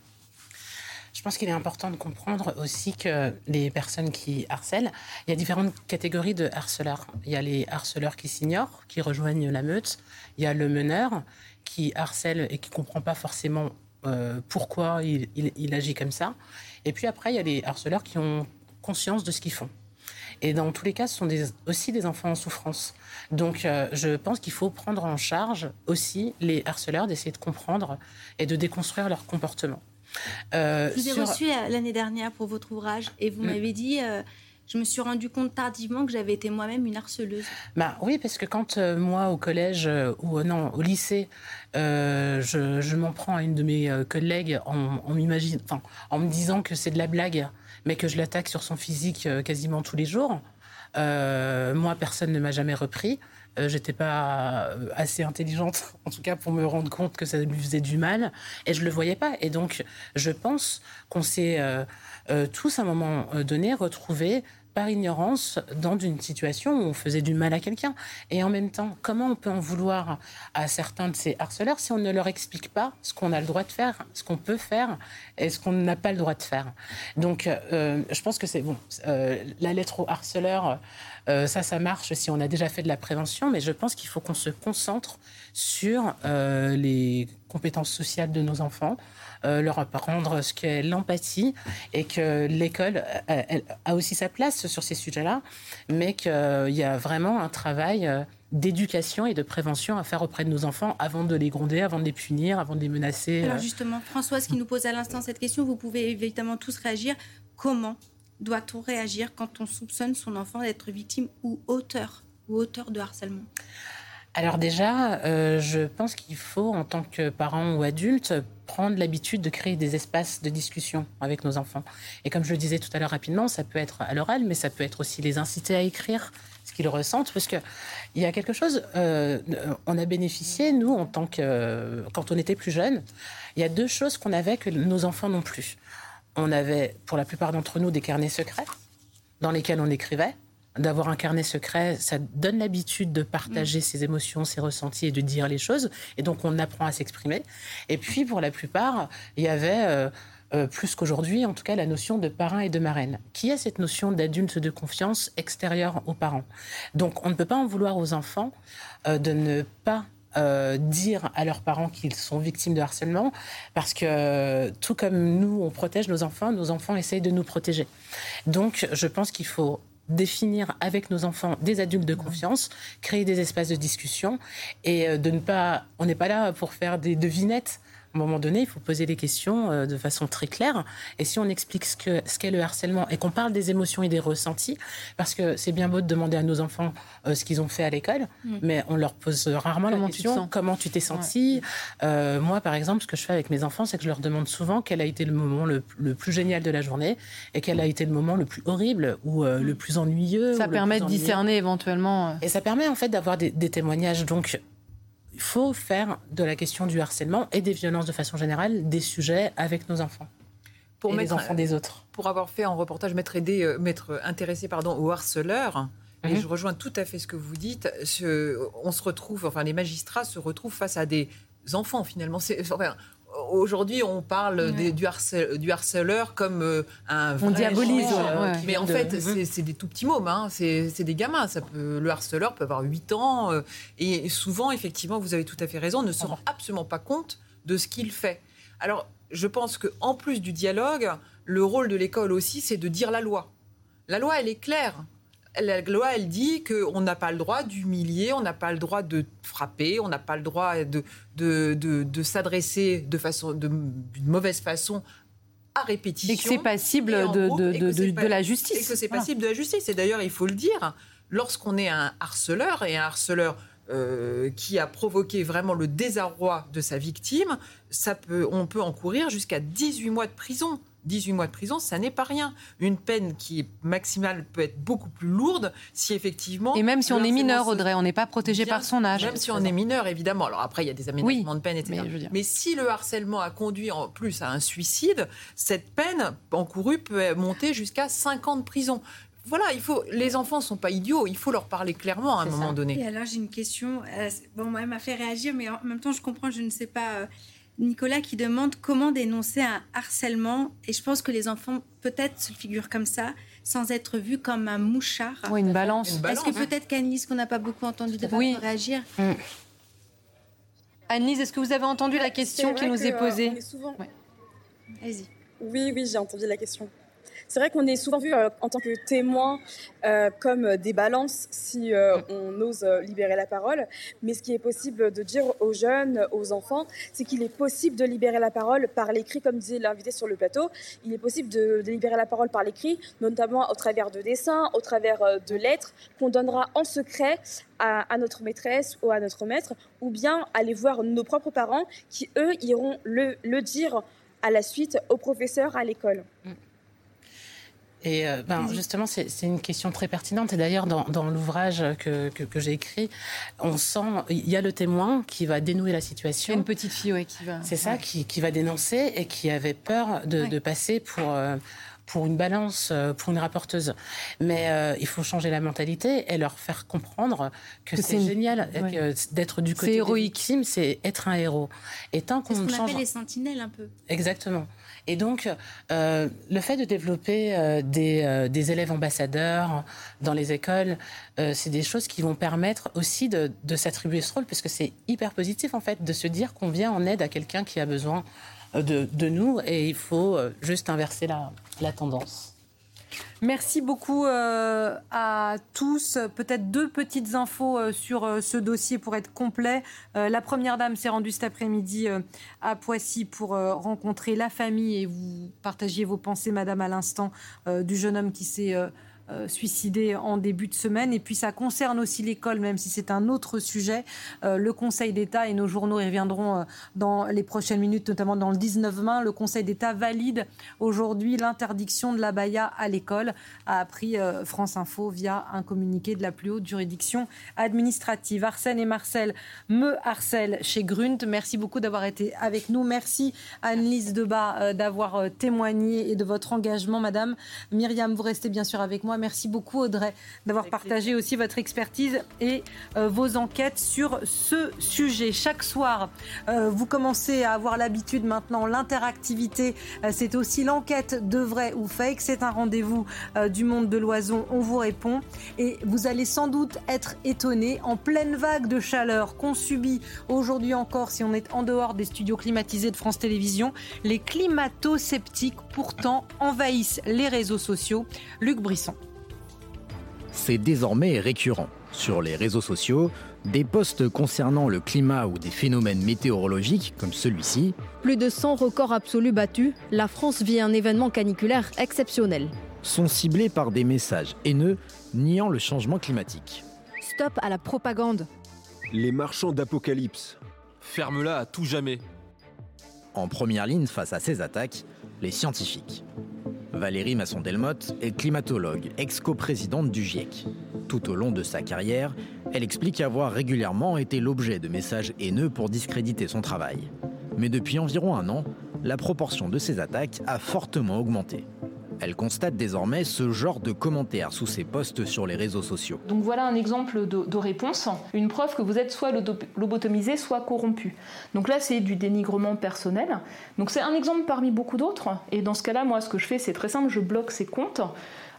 je pense qu'il est important de comprendre aussi que les personnes qui harcèlent, il y a différentes catégories de harceleurs. Il y a les harceleurs qui s'ignorent, qui rejoignent la meute. Il y a le meneur qui harcèle et qui ne comprend pas forcément euh, pourquoi il, il, agit comme ça. Et puis après, il y a les harceleurs qui ont conscience de ce qu'ils font. Et dans tous les cas, ce sont des, aussi des enfants en souffrance. Donc, euh, je pense qu'il faut prendre en charge aussi les harceleurs, d'essayer de comprendre et de déconstruire leur comportement. Euh, je vous ai reçu euh, l'année dernière pour votre ouvrage et vous mm. m'avez dit. je me suis rendu compte tardivement que j'avais été moi-même une harceleuse. Bah oui, parce que quand moi au collège ou non au lycée, je, m'en prends à une de mes collègues en, en, en me disant que c'est de la blague, mais que je l'attaque sur son physique quasiment tous les jours. Euh, moi, personne ne m'a jamais repris. Euh, j'étais pas euh, assez intelligente, en tout cas, pour me rendre compte que ça lui faisait du mal, et je le voyais pas. Et donc, je pense qu'on s'est tous à un moment donné retrouvés par ignorance dans une situation où on faisait du mal à quelqu'un. Et en même temps, comment on peut en vouloir à certains de ces harceleurs si on ne leur explique pas ce qu'on a le droit de faire, ce qu'on peut faire et ce qu'on n'a pas le droit de faire? Donc, euh, je pense que c'est bon. Euh, la lettre au harceleur, ça, ça marche si on a déjà fait de la prévention, mais je pense qu'il faut qu'on se concentre sur les compétences sociales de nos enfants, euh, leur apprendre ce qu'est l'empathie et que l'école a aussi sa place sur ces sujets-là, mais qu'il y a vraiment un travail euh, d'éducation et de prévention à faire auprès de nos enfants avant de les gronder, avant de les punir, avant de les menacer. Alors euh. justement, Françoise qui nous pose à l'instant cette question, vous pouvez évidemment tous réagir. Comment doit-on réagir quand on soupçonne son enfant d'être victime ou auteur ou auteur de harcèlement? Alors déjà, euh, je pense qu'il faut, en tant que parent ou adulte, prendre l'habitude de créer des espaces de discussion avec nos enfants. Et comme je le disais tout à l'heure rapidement, ça peut être à l'oral, mais ça peut être aussi les inciter à écrire ce qu'ils ressentent, parce qu'il y a quelque chose, euh, on a bénéficié, nous, en tant que, quand on était plus jeunes, il y a deux choses qu'on avait que nos enfants n'ont plus. On avait, pour la plupart d'entre nous, des carnets secrets dans lesquels on écrivait d'avoir un carnet secret, ça donne l'habitude de partager mm. ses émotions, ses ressentis et de dire les choses. Et donc, on apprend à s'exprimer. Et puis, pour la plupart, il y avait... Euh, euh, plus qu'aujourd'hui, en tout cas, la notion de parrain et de marraine, qui est cette notion d'adulte de confiance extérieure aux parents? Donc, on ne peut pas en vouloir aux enfants euh, de ne pas dire à leurs parents qu'ils sont victimes de harcèlement, parce que tout comme nous, on protège nos enfants, nos enfants essayent de nous protéger. Donc, je pense qu'il faut définir avec nos enfants des adultes de confiance, créer des espaces de discussion et euh, de ne pas. On n'est pas là pour faire des devinettes à un moment donné, il faut poser les questions euh, de façon très claire. Et si on explique ce qu'est ce le harcèlement et qu'on parle des émotions et des ressentis, parce que c'est bien beau de demander à nos enfants euh, ce qu'ils ont fait à l'école, mm. mais on leur pose rarement la question comment tu t'es senti. Euh, moi, par exemple, ce que je fais avec mes enfants, c'est que je leur demande souvent quel a été le moment le, plus génial de la journée et quel a été le moment le plus horrible ou le mm. plus ennuyeux. Ça permet de discerner éventuellement. Et ça permet en fait d'avoir des, des témoignages. Donc, il faut faire de la question du harcèlement et des violences de façon générale des sujets avec nos enfants. Pour et les enfants des autres. Pour avoir fait un reportage, m'être aidé, euh, m'être intéressé pardon, aux harceleurs, et mhm. je rejoins tout à fait ce que vous dites. on se retrouve, enfin, les magistrats se retrouvent face à des enfants finalement. Enfin, Aujourd'hui, on parle du, harceleur comme euh, un vrai On diabolise. mais en fait, c'est des tout petits mômes, hein. c'est des gamins. Ça peut, le harceleur peut avoir 8 ans. Euh, et souvent, effectivement, vous avez tout à fait raison, ne se rend absolument pas compte de ce qu'il fait. Alors, je pense qu'en plus du dialogue, le rôle de l'école aussi, c'est de dire la loi. La loi, elle est claire la loi, elle dit qu'on n'a pas le droit d'humilier, on n'a pas le droit de frapper, on n'a pas le droit de, de, s'adresser de façon, d'une mauvaise façon à répétition. Et que c'est passible de, de, la justice. Et que c'est passible de la justice. Et d'ailleurs, il faut le dire, lorsqu'on est un harceleur, et un harceleur euh, qui a provoqué vraiment le désarroi de sa victime, ça peut, on peut encourir jusqu'à 18 mois de prison. 18 mois de prison, ça n'est pas rien. Une peine qui est maximale peut être beaucoup plus lourde si effectivement. Et même si on est mineur, Audrey, on n'est pas protégé par son âge. Même si on est mineur, évidemment. Alors après, il y a des aménagements de peine, etc. Mais, mais, si le harcèlement a conduit en plus à un suicide, cette peine encourue peut monter jusqu'à 5 ans de prison voilà, il faut. Les enfants sont pas idiots. Il faut leur parler clairement à un moment donné. Et alors j'ai une question. Euh, bon, moi, elle m'a fait réagir, mais en même temps, je comprends. Je ne sais pas. Euh, Nicolas qui demande comment dénoncer un harcèlement. Et je pense que les enfants peut-être se figurent comme ça, sans être vus comme un mouchard. Oui, une balance. Est-ce que peut-être qu'Annelise, qu'on n'a pas beaucoup entendu de oui. réagir mm. Annelise, est-ce que vous avez entendu la question qui nous est euh, posée souvent... Oui, oui, j'ai entendu la question. C'est vrai qu'on est souvent vu euh, en tant que témoin euh, comme des balances si euh, on ose libérer la parole. Mais ce qui est possible de dire aux jeunes, aux enfants, c'est qu'il est possible de libérer la parole par l'écrit, comme disait l'invité sur le plateau. Il est possible de, libérer la parole par l'écrit, notamment au travers de dessins, au travers de lettres qu'on donnera en secret à, notre maîtresse ou à notre maître, ou bien aller voir nos propres parents qui, eux, iront le, dire à la suite au professeur à l'école. Mm. Et euh, ben, justement, c'est une question très pertinente. Et d'ailleurs, dans, dans l'ouvrage que, que, que j'ai écrit, on sent, il y a le témoin qui va dénouer la situation. Une petite fille, oui, qui va. C'est ça, qui, qui, va dénoncer et qui avait peur de, de passer pour. Euh, pour une balance, pour une rapporteuse. Mais il faut changer la mentalité et leur faire comprendre que, c'est génial d'être du côté héroïque. C'est être un héros. Et tant qu'on ce qu'on appelle les sentinelles un peu. Exactement. Et donc, euh, le fait de développer euh, des, euh, des, élèves ambassadeurs dans les écoles, c'est des choses qui vont permettre aussi de, s'attribuer ce rôle, parce que c'est hyper positif, en fait, de se dire qu'on vient en aide à quelqu'un qui a besoin de, nous, et il faut juste inverser la tendance. Merci beaucoup euh, à tous. Peut-être deux petites infos euh, sur euh, ce dossier pour être complet. la Première Dame s'est rendue cet après-midi à Poissy pour rencontrer la famille et vous partagiez vos pensées, Madame, à l'instant, du jeune homme qui s'est euh, en début de semaine. Et puis ça concerne aussi l'école, même si c'est un autre sujet. Euh, le Conseil d'État, et nos journaux y reviendront euh, dans les prochaines minutes, notamment dans le 19-20, le Conseil d'État valide aujourd'hui l'interdiction de la baya à l'école, a appris France Info via un communiqué de la plus haute juridiction administrative. Arsène et Marcel me harcèlent chez Grunt. Merci beaucoup d'avoir été avec nous. Merci Anne-Lise Debat d'avoir témoigné et de votre engagement, Madame. Myriam, vous restez bien sûr avec moi. Merci beaucoup Audrey d'avoir partagé aussi votre expertise et euh, vos enquêtes sur ce sujet. Chaque soir, euh, vous commencez à avoir l'habitude maintenant, l'interactivité, euh, c'est aussi l'enquête de vrai ou fake. C'est un rendez-vous du monde de l'oison, on vous répond. Et vous allez sans doute être étonné en pleine vague de chaleur qu'on subit aujourd'hui encore si on est en dehors des studios climatisés de France Télévisions. Les climato-sceptiques pourtant envahissent les réseaux sociaux. Luc Brisson c'est désormais récurrent. Sur les réseaux sociaux, des posts concernant le climat ou des phénomènes météorologiques comme celui-ci. Plus de 100 records absolus battus, la France vit un événement caniculaire exceptionnel. Sont ciblés par des messages haineux niant le changement climatique. Stop à la propagande. Les marchands d'apocalypse. Ferme-la à tout jamais. En première ligne face à ces attaques, les scientifiques. Valérie Masson-Delmotte est climatologue, ex-coprésidente du GIEC. Tout au long de sa carrière, elle explique avoir régulièrement été l'objet de messages haineux pour discréditer son travail. Mais depuis environ un an, la proportion de ces attaques a fortement augmenté. Elle constate désormais ce genre de commentaires sous ses posts sur les réseaux sociaux. Donc voilà un exemple de, réponse, une preuve que vous êtes soit lobotomisé, soit corrompu. Donc là, c'est du dénigrement personnel. Donc c'est un exemple parmi beaucoup d'autres. Et dans ce cas-là, moi, ce que je fais, c'est très simple, je bloque ces comptes.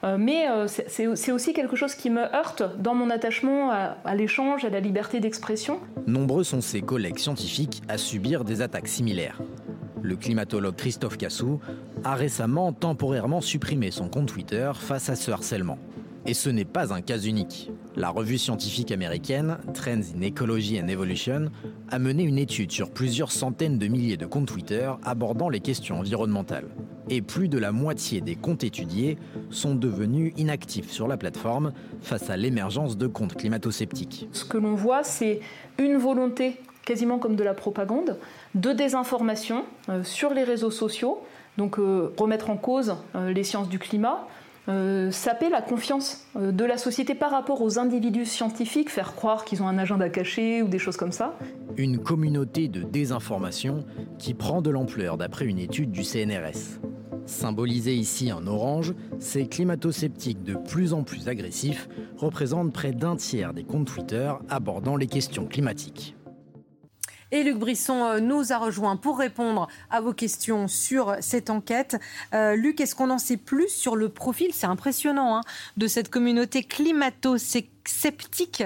Euh, mais euh, c'est aussi quelque chose qui me heurte dans mon attachement à, à l'échange, à la liberté d'expression. Nombreux sont ses collègues scientifiques à subir des attaques similaires. Le climatologue Christophe Cassou a récemment temporairement supprimé son compte Twitter face à ce harcèlement. Et ce n'est pas un cas unique. La revue scientifique américaine Trends in Ecology and Evolution a mené une étude sur plusieurs centaines de milliers de comptes Twitter abordant les questions environnementales. Et plus de la moitié des comptes étudiés sont devenus inactifs sur la plateforme face à l'émergence de comptes climato-sceptiques. Ce que l'on voit, c'est une volonté quasiment comme de la propagande, de désinformation euh, sur les réseaux sociaux, donc euh, remettre en cause euh, les sciences du climat, saper la confiance de la société par rapport aux individus scientifiques, faire croire qu'ils ont un agenda caché ou des choses comme ça. Une communauté de désinformation qui prend de l'ampleur d'après une étude du CNRS. Symbolisés ici en orange, ces climato-sceptiques de plus en plus agressifs représentent près d'un tiers des comptes Twitter abordant les questions climatiques. Et Luc Brisson euh, nous a rejoint pour répondre à vos questions sur cette enquête. Euh, Luc, est-ce qu'on en sait plus sur le profil, c'est impressionnant, hein, de cette communauté climato-sceptique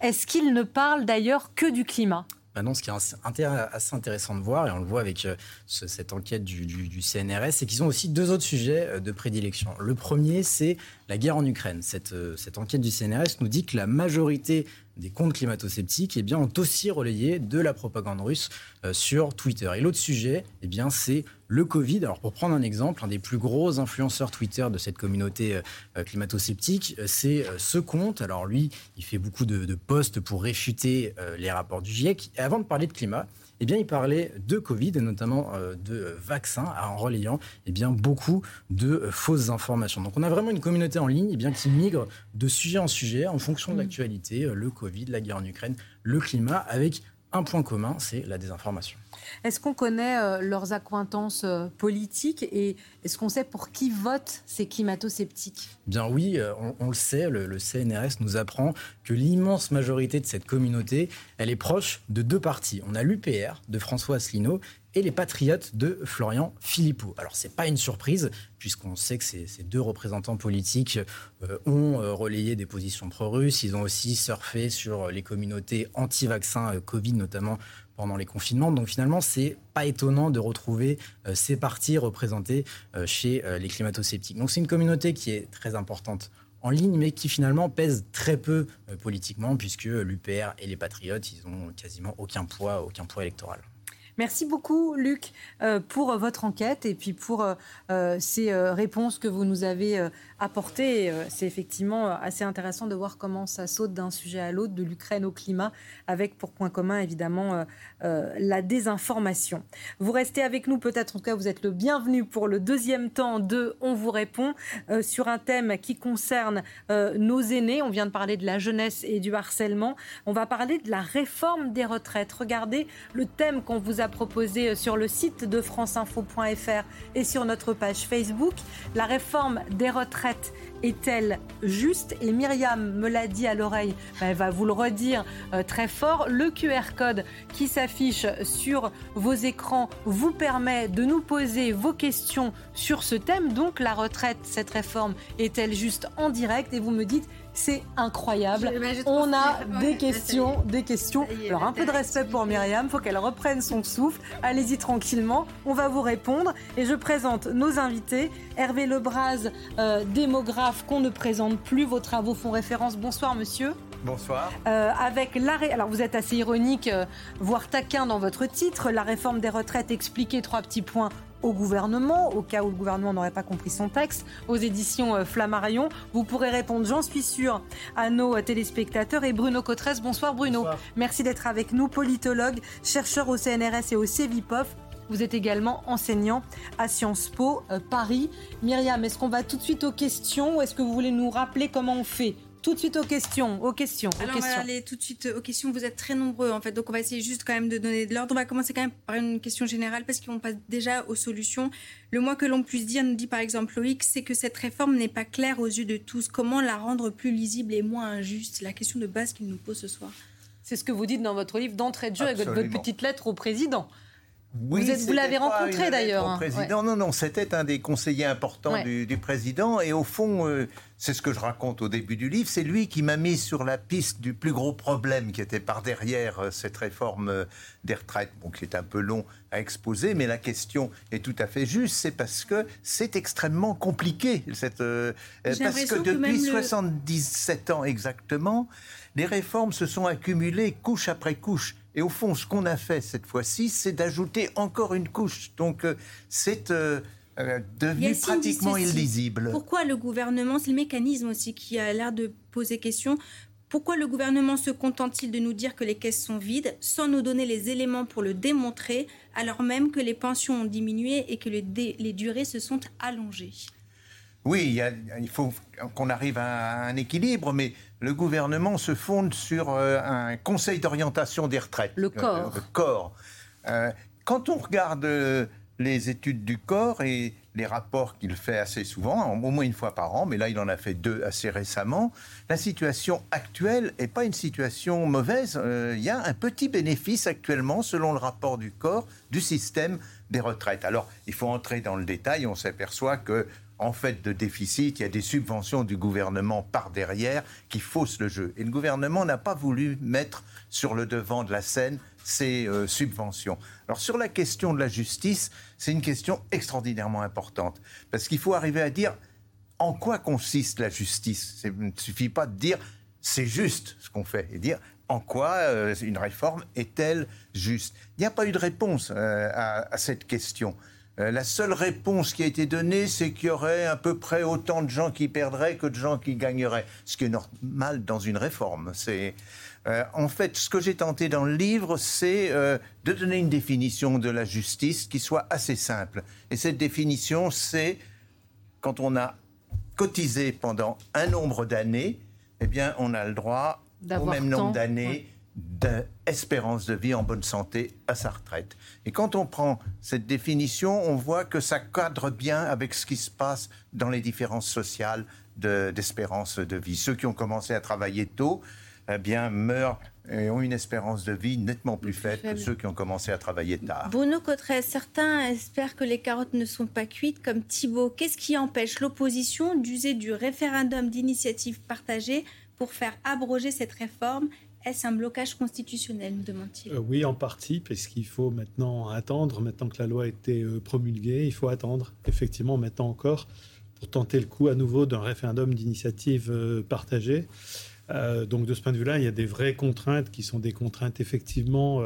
Est-ce qu'il ne parle d'ailleurs que du climat? Maintenant, ce qui est assez intéressant de voir, et on le voit avec euh, cette enquête du, CNRS, c'est qu'ils ont aussi deux autres sujets de prédilection. Le premier, c'est la guerre en Ukraine. Cette enquête du CNRS nous dit que la majorité des comptes climato-sceptiques eh bien, ont aussi relayé de la propagande russe euh, sur Twitter. Et l'autre sujet, eh bien, c'est le Covid. Alors, pour prendre un exemple, un des plus gros influenceurs Twitter de cette communauté euh, climato-sceptique, euh, c'est ce compte. Alors, lui, il fait beaucoup de, de posts pour réfuter les rapports du GIEC. Et avant de parler de climat, eh bien, il parlait de Covid et notamment euh, de vaccins en relayant eh bien, beaucoup de euh, fausses informations. Donc, on a vraiment une communauté en ligne eh bien, qui migre de sujet en sujet en fonction de mmh. l'actualité, euh, le Covid, la guerre en Ukraine, le climat, avec un point commun, c'est la désinformation. Est-ce qu'on connaît euh, leurs accointances euh, politiques et est-ce qu'on sait pour qui votent ces climato-sceptiques? Bien oui, euh, on, le sait, le, CNRS nous apprend que l'immense majorité de cette communauté, elle est proche de deux partis. On a l'UPR de François Asselineau et les Patriotes de Florian Philippot. Alors, ce n'est pas une surprise, puisqu'on sait que ces, deux représentants politiques ont relayé des positions pro-russes. Ils ont aussi surfé sur les communautés anti-vaccins Covid, notamment pendant les confinements. Donc finalement, c'est pas étonnant de retrouver euh, ces partis représentés euh, chez euh, les climato-sceptiques. Donc c'est une communauté qui est très importante en ligne, mais qui finalement pèse très peu politiquement, puisque l'UPR et les Patriotes, ils ont quasiment aucun poids, aucun poids électoral. Merci beaucoup, Luc, pour votre enquête et puis pour ces réponses que vous nous avez apporter. Euh, c'est effectivement euh, assez intéressant de voir comment ça saute d'un sujet à l'autre, de l'Ukraine au climat, avec pour point commun évidemment euh, la désinformation. Vous restez avec nous, peut-être en tout cas vous êtes le bienvenu pour le deuxième temps de On vous répond sur un thème qui concerne nos aînés. On vient de parler de la jeunesse et du harcèlement. On va parler de la réforme des retraites. Regardez le thème qu'on vous a proposé sur le site de franceinfo.fr et sur notre page Facebook. La réforme des retraites that est-elle juste Et Myriam me l'a dit à l'oreille, elle va vous le redire euh, très fort. Le QR code qui s'affiche sur vos écrans vous permet de nous poser vos questions sur ce thème. Donc la retraite, cette réforme, est-elle juste en direct Et vous me dites c'est incroyable. On a des questions, des questions. Alors un peu de respect pour Myriam, faut qu'elle reprenne son souffle. Allez-y tranquillement, on va vous répondre. Et je présente nos invités. Hervé Lebras, euh, démographe qu'on ne présente plus. Vos travaux font référence. Bonsoir monsieur. Bonsoir. Euh, avec l'arrêt, alors vous êtes assez ironique, euh, voire taquin dans votre titre, la réforme des retraites expliquée, trois petits points au gouvernement, au cas où le gouvernement n'aurait pas compris son texte, aux éditions euh, Flammarion. Vous pourrez répondre, j'en suis sûr, à nos euh, téléspectateurs. Et Bruno Cotresse, bonsoir Bruno. Merci d'être avec nous, politologue, chercheur au CNRS et au CEVIPOF. Vous êtes également enseignant à Sciences Po euh, Paris. Myriam, est-ce qu'on va tout de suite aux questions ou est-ce que vous voulez nous rappeler comment on fait? Tout de suite aux questions, aux questions. Alors, on va aller tout de suite aux questions. Vous êtes très nombreux, en fait, donc on va essayer juste quand même de donner de l'ordre. On va commencer quand même par une question générale parce qu'on passe déjà aux solutions. Le moins que l'on puisse dire, nous dit par exemple Loïc, c'est que cette réforme n'est pas claire aux yeux de tous. Comment la rendre plus lisible et moins injuste? La question de base qu'il nous pose ce soir. C'est ce que vous dites dans votre livre d'entrée de jeu avec votre petite lettre au président. Oui, vous, l'avez rencontré d'ailleurs. Hein. Non, non, c'était un des conseillers importants du, président. Et au fond, euh, c'est ce que je raconte au début du livre. C'est lui qui m'a mis sur la piste du plus gros problème qui était par derrière euh, cette réforme euh, des retraites, bon, qui est un peu long à exposer, mais la question est tout à fait juste. C'est parce que c'est extrêmement compliqué. Cette, parce que depuis 77 ans exactement, les réformes se sont accumulées couche après couche. Et au fond, ce qu'on a fait cette fois-ci, c'est d'ajouter encore une couche. Donc, euh, c'est euh, euh, devenu pratiquement illisible. Pourquoi le gouvernement, c'est le mécanisme aussi qui a l'air de poser question, pourquoi le gouvernement se contente-t-il de nous dire que les caisses sont vides sans nous donner les éléments pour le démontrer, alors même que les pensions ont diminué et que les, les durées se sont allongées? Oui, il, faut qu'on arrive à un équilibre, mais le gouvernement se fonde sur euh, un conseil d'orientation des retraites. Le corps. le corps. Euh, quand on regarde euh, les études du corps et les rapports qu'il fait assez souvent, au moins une fois par an, mais là il en a fait deux assez récemment, la situation actuelle n'est pas une situation mauvaise. Il y a un petit bénéfice actuellement, selon le rapport du corps, du système des retraites. Alors il faut entrer dans le détail, on s'aperçoit que en fait de déficit, il y a des subventions du gouvernement par derrière qui faussent le jeu. Et le gouvernement n'a pas voulu mettre sur le devant de la scène ces euh, subventions. Alors sur la question de la justice, c'est une question extraordinairement importante, parce qu'il faut arriver à dire en quoi consiste la justice. Il ne suffit pas de dire c'est juste ce qu'on fait, et dire en quoi euh, une réforme est-elle juste. Il n'y a pas eu de réponse euh, à cette question. Euh, la seule réponse qui a été donnée, c'est qu'il y aurait à peu près autant de gens qui perdraient que de gens qui gagneraient, ce qui est normal dans une réforme. C'est euh, en fait ce que j'ai tenté dans le livre, c'est euh, de donner une définition de la justice qui soit assez simple. Et cette définition, c'est quand on a cotisé pendant un nombre d'années, eh bien, on a le droit au même nombre d'années d'espérance de vie en bonne santé à sa retraite. Et quand on prend cette définition, on voit que ça cadre bien avec ce qui se passe dans les différences sociales d'espérance de, vie. Ceux qui ont commencé à travailler tôt, eh bien, meurent et ont une espérance de vie nettement plus faible, que ceux qui ont commencé à travailler tard. Bruno Cotteret, certains espèrent que les carottes ne sont pas cuites, comme Thibault. Qu'est-ce qui empêche l'opposition d'user du référendum d'initiative partagée pour faire abroger cette réforme est-ce un blocage constitutionnel, nous demande-t-il euh, Oui, en partie, parce qu'il faut maintenant attendre, maintenant que la loi a été euh, promulguée, il faut attendre, effectivement, maintenant encore, pour tenter le coup à nouveau d'un référendum d'initiative euh, partagée. donc de ce point de vue-là, il y a des vraies contraintes qui sont des contraintes effectivement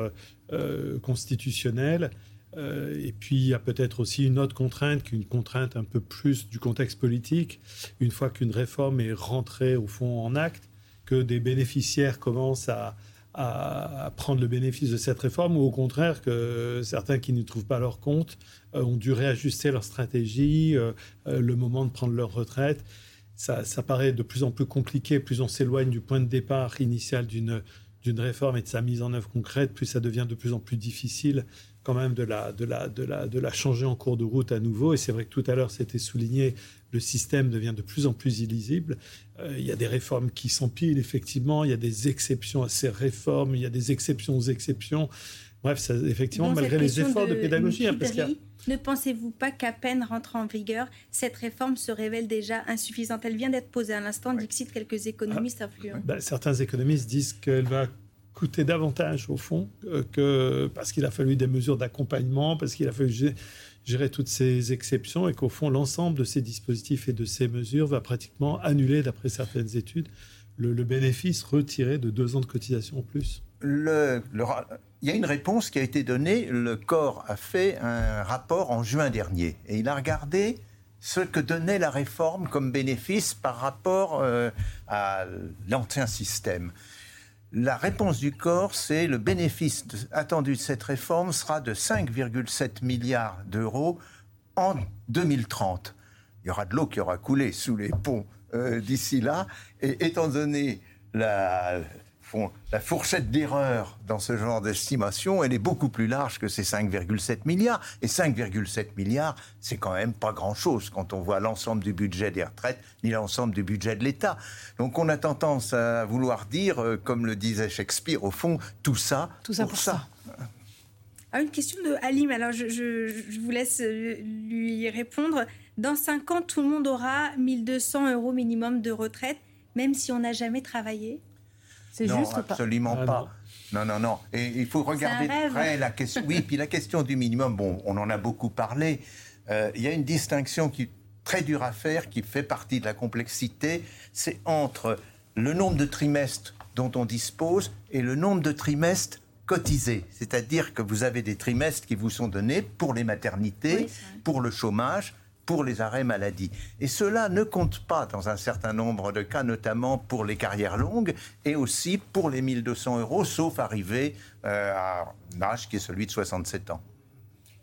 constitutionnelles. et puis il y a peut-être aussi une autre contrainte, qui est une contrainte un peu plus du contexte politique. Une fois qu'une réforme est rentrée au fond en acte, que des bénéficiaires commencent à, prendre le bénéfice de cette réforme ou au contraire que certains qui ne trouvent pas leur compte euh, ont dû réajuster leur stratégie, euh, euh, le moment de prendre leur retraite. Ça, paraît de plus en plus compliqué, plus on s'éloigne du point de départ initial d'une réforme et de sa mise en œuvre concrète, plus ça devient de plus en plus difficile quand même de la changer en cours de route à nouveau. Et c'est vrai que tout à l'heure, c'était souligné, le système devient de plus en plus illisible. Euh, il y a des réformes qui s'empilent, effectivement. Il y a des exceptions à ces réformes. Il y a des exceptions aux exceptions. Bref, ça, effectivement, malgré les efforts de, pédagogie. Hein, parce ne pensez-vous pas qu'à peine rentrant en vigueur, cette réforme se révèle déjà insuffisante? Elle vient d'être posée à l'instant, oui. dixit quelques économistes ah, influents. Ben, certains économistes disent qu'elle va coûter davantage, au fond, euh, que parce qu'il a fallu des mesures d'accompagnement, parce qu'il a fallu gérer toutes ces exceptions et qu'au fond, l'ensemble de ces dispositifs et de ces mesures va pratiquement annuler, d'après certaines études, le, bénéfice retiré de deux ans de cotisation en plus. Il y a une réponse qui a été donnée. Le corps a fait un rapport en juin dernier et il a regardé ce que donnait la réforme comme bénéfice par rapport euh, à l'ancien système. La réponse du corps, c'est le bénéfice attendu de cette réforme sera de 5,7 milliards d'euros en 2030. Il y aura de l'eau qui aura coulé sous les ponts euh, d'ici là. Et étant donné la, la fourchette d'erreur dans ce genre d'estimation, elle est beaucoup plus large que ces 5,7 milliards. Et 5,7 milliards, c'est quand même pas grand-chose quand on voit l'ensemble du budget des retraites ni l'ensemble du budget de l'État. Donc on a tendance à vouloir dire, euh, comme le disait Shakespeare, au fond, tout ça, tout ça pour, ça. Ah, une question de Halim, alors je, je, vous laisse euh, lui répondre. Dans 5 ans, tout le monde aura 1200 euros minimum de retraite, même si on n'a jamais travaillé? C'est juste absolument pas, pas. Non, non, non. Et il faut regarder de près la question. Oui, puis la question du minimum, bon, on en a beaucoup parlé. Euh, il y a une distinction qui est très dure à faire, qui fait partie de la complexité. C'est entre le nombre de trimestres dont on dispose et le nombre de trimestres cotisés. C'est-à-dire que vous avez des trimestres qui vous sont donnés pour les maternités, pour le chômage, pour les arrêts maladie. Et cela ne compte pas dans un certain nombre de cas, notamment pour les carrières longues et aussi pour les 1200 euros, sauf arrivé euh, à un âge qui est celui de 67 ans.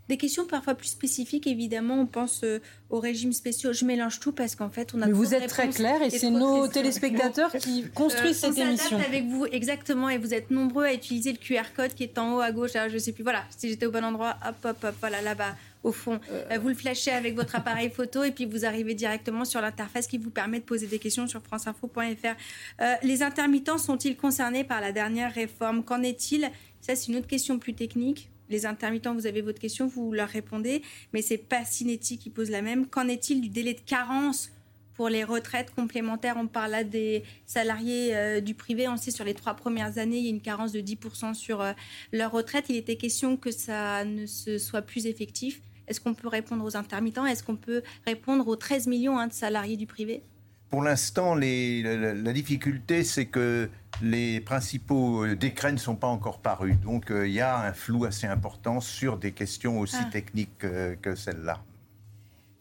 Des questions parfois plus spécifiques, évidemment, on pense euh, aux régimes spéciaux. Je mélange tout parce qu'en fait, on a. Mais vous êtes très clair et, c'est nos téléspectateurs qui construisent euh, cette émission. avec vous, exactement, et vous êtes nombreux à utiliser le QR code qui est en haut à gauche. je je sais plus, voilà, si j'étais au bon endroit, hop, hop, hop, voilà, là-bas au fond. Euh, vous le flashez avec votre appareil photo et puis vous arrivez directement sur l'interface qui vous permet de poser des questions sur franceinfo.fr. Euh, les intermittents sont-ils concernés par la dernière réforme? Qu'en est-il? Ça, c'est une autre question plus technique. Les intermittents, vous avez votre question, vous leur répondez, mais c'est pas Cinetti qui pose la même. Qu'en est-il du délai de carence pour les retraites complémentaires, on parle là des salariés euh, du privé. On sait sur les trois premières années, il y a une carence de 10% sur leur retraite. Il était question que ça ne se soit plus effectif. Est-ce qu'on peut répondre aux intermittents? Est-ce qu'on peut répondre aux 13 millions hein, de salariés du privé? Pour l'instant, la, difficulté, c'est que les principaux euh, décrets ne sont pas encore parus. Donc euh, il y a un flou assez important sur des questions aussi ah. techniques que celle-là.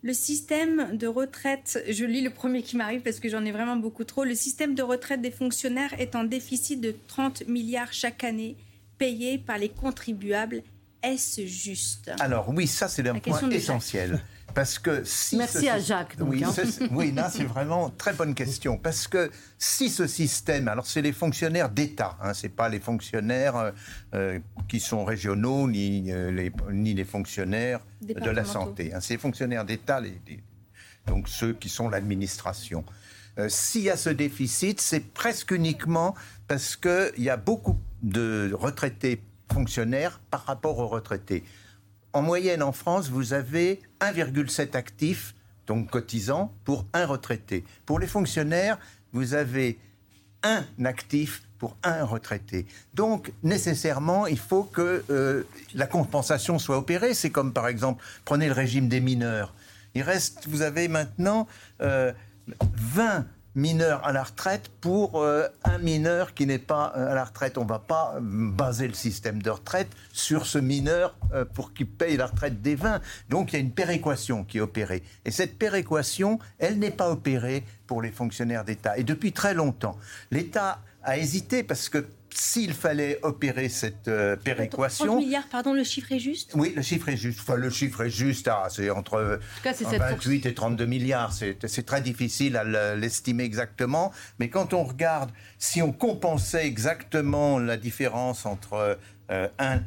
Le système de retraite, je lis le premier qui m'arrive parce que j'en ai vraiment beaucoup trop. Le système de retraite des fonctionnaires est en déficit de 30 milliards chaque année, payés par les contribuables est-ce juste? Alors oui, ça c'est un point essentiel. Parce que si Merci à Jacques. oui, hein. oui, là, c'est vraiment très bonne question. Parce que si ce système, alors c'est les fonctionnaires d'État, hein, c'est pas les fonctionnaires euh, euh, qui sont régionaux ni, euh, les, ni les fonctionnaires de la santé. Hein, c'est les fonctionnaires d'État, les, donc ceux qui sont l'administration. S'il y a ce déficit, c'est presque uniquement parce qu'il y a beaucoup de retraités fonctionnaires par rapport aux retraités en moyenne en France, vous avez 1,7 actifs, donc cotisants, pour un retraité. Pour les fonctionnaires, vous avez un actif pour un retraité. Donc, nécessairement, il faut que euh, la compensation soit opérée. C'est comme, par exemple, prenez le régime des mineurs. Il reste, vous avez maintenant 20 euh, mineur à la retraite pour euh, un mineur qui n'est pas euh, à la retraite. On ne va pas euh, baser le système de retraite sur ce mineur pour qu'il paye la retraite des 20. Donc il y a une péréquation qui est opérée. Et cette péréquation, elle n'est pas opérée pour les fonctionnaires d'État. Et depuis très longtemps, l'État a hésité parce que s'il fallait opérer cette euh, péréquation. 30 milliards, pardon, le chiffre est juste? Oui, le chiffre est juste. Enfin, le chiffre est juste. Ah, c'est entre 28 et 32 milliards. C'est très difficile à l'estimer exactement. Mais quand on regarde, si on compensait exactement la différence entre euh, un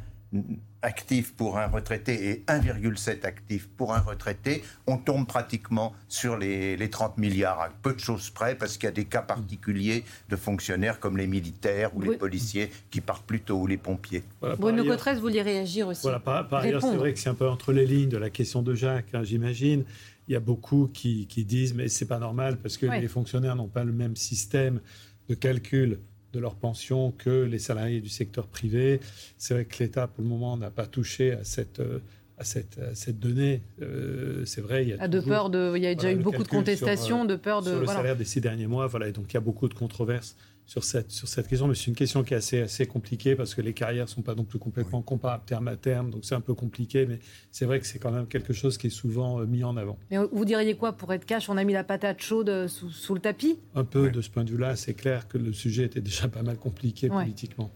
actifs pour un retraité et 1,7 actifs pour un retraité, on tombe pratiquement sur les, 30 milliards, à peu de choses près, parce qu'il y a des cas particuliers de fonctionnaires comme les militaires ou les policiers qui partent plus tôt, ou les pompiers. Bruno Cotresse vous voulez réagir aussi voilà, Par, ailleurs, c'est vrai que c'est un peu entre les lignes de la question de Jacques, hein, j'imagine. Il y a beaucoup qui, disent mais c'est pas normal parce que les fonctionnaires n'ont pas le même système de calcul de leur pension que les salariés du secteur privé. C'est vrai que l'État, pour le moment, n'a pas touché à cette, euh, à cette, cette donnée. Euh, c'est vrai. Il y a, ah, de peur de, il y a déjà eu beaucoup de contestations, de peur de. Sur le salaire des six derniers mois, voilà. Et donc il y a beaucoup de controverses sur cette, sur cette question, mais c'est une question qui est assez, assez compliquée parce que les carrières ne sont pas non plus complètement comparables terme à terme, donc c'est un peu compliqué, mais c'est vrai que c'est quand même quelque chose qui est souvent euh, mis en avant. Mais vous diriez quoi pour être cash? On a mis la patate chaude euh, sous, le tapis? Un peu de ce point de vue-là, c'est clair que le sujet était déjà pas mal compliqué politiquement.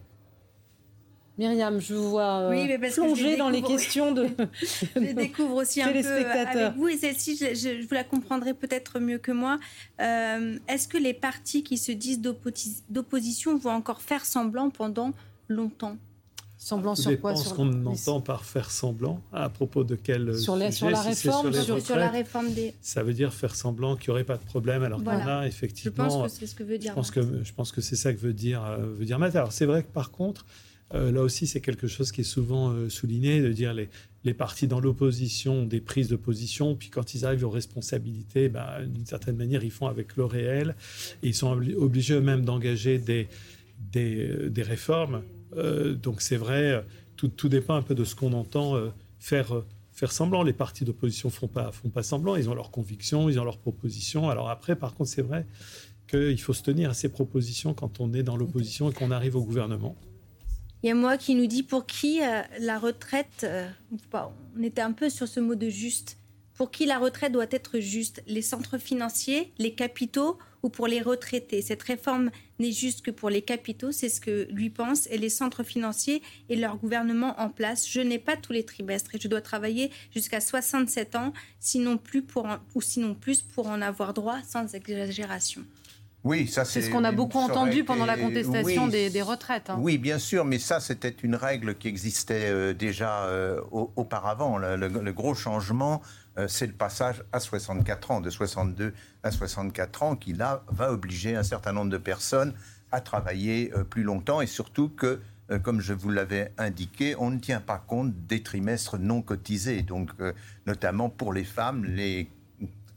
Myriam, je vous vois euh, plonger dans les questions de. je découvre aussi un peu avec vous. Et celle-ci, je, vous la comprendrez peut-être mieux que moi. Euh, est-ce que les partis qui se disent d'opposition vont encore faire semblant pendant longtemps? Semblant sur quoi? sur ce qu'on entend par faire semblant. À propos de quel sur, sur la réforme sur, la réforme des ça veut dire faire semblant qu'il n'y aurait pas de problème alors voilà. là effectivement je pense que c'est ce que veut dire je pense que je pense que c'est ça que veut dire euh, veut dire Matt alors c'est vrai que par contre euh, là aussi, c'est quelque chose qui est souvent euh, souligné, de dire les, les partis dans l'opposition ont des prises de position, puis quand ils arrivent aux responsabilités, bah, d'une certaine manière, ils font avec le réel, ils sont obligés eux-mêmes d'engager des, euh, réformes. donc c'est vrai, tout, dépend un peu de ce qu'on entend faire faire semblant. Les partis d'opposition font font pas semblant. Ils ont leurs convictions, ils ont leurs propositions. Alors après, par contre, c'est vrai qu'il faut se tenir à ces propositions quand on est dans l'opposition et qu'on arrive au gouvernement. Il y a moi qui nous dit pour qui euh, la retraite, euh, on était un peu sur ce mot de juste, pour qui la retraite doit être juste Les centres financiers, les capitaux ou pour les retraités? Cette réforme n'est juste que pour les capitaux, c'est ce que lui pense, et les centres financiers et leur gouvernement en place. Je n'ai pas tous les trimestres et je dois travailler jusqu'à 67 ans, sinon plus pour ou sinon plus pour en avoir droit sans exagération. Oui, ça c'est. ce qu'on a beaucoup entendu pendant la contestation des, retraites. Hein. Oui, bien sûr, mais ça c'était une règle qui existait euh, déjà euh, auparavant. Le, gros changement, euh, c'est le passage à 64 ans, de 62 à 64 ans, qui là va obliger un certain nombre de personnes à travailler plus longtemps et surtout que comme je vous l'avais indiqué, on ne tient pas compte des trimestres non cotisés. Donc, notamment pour les femmes, les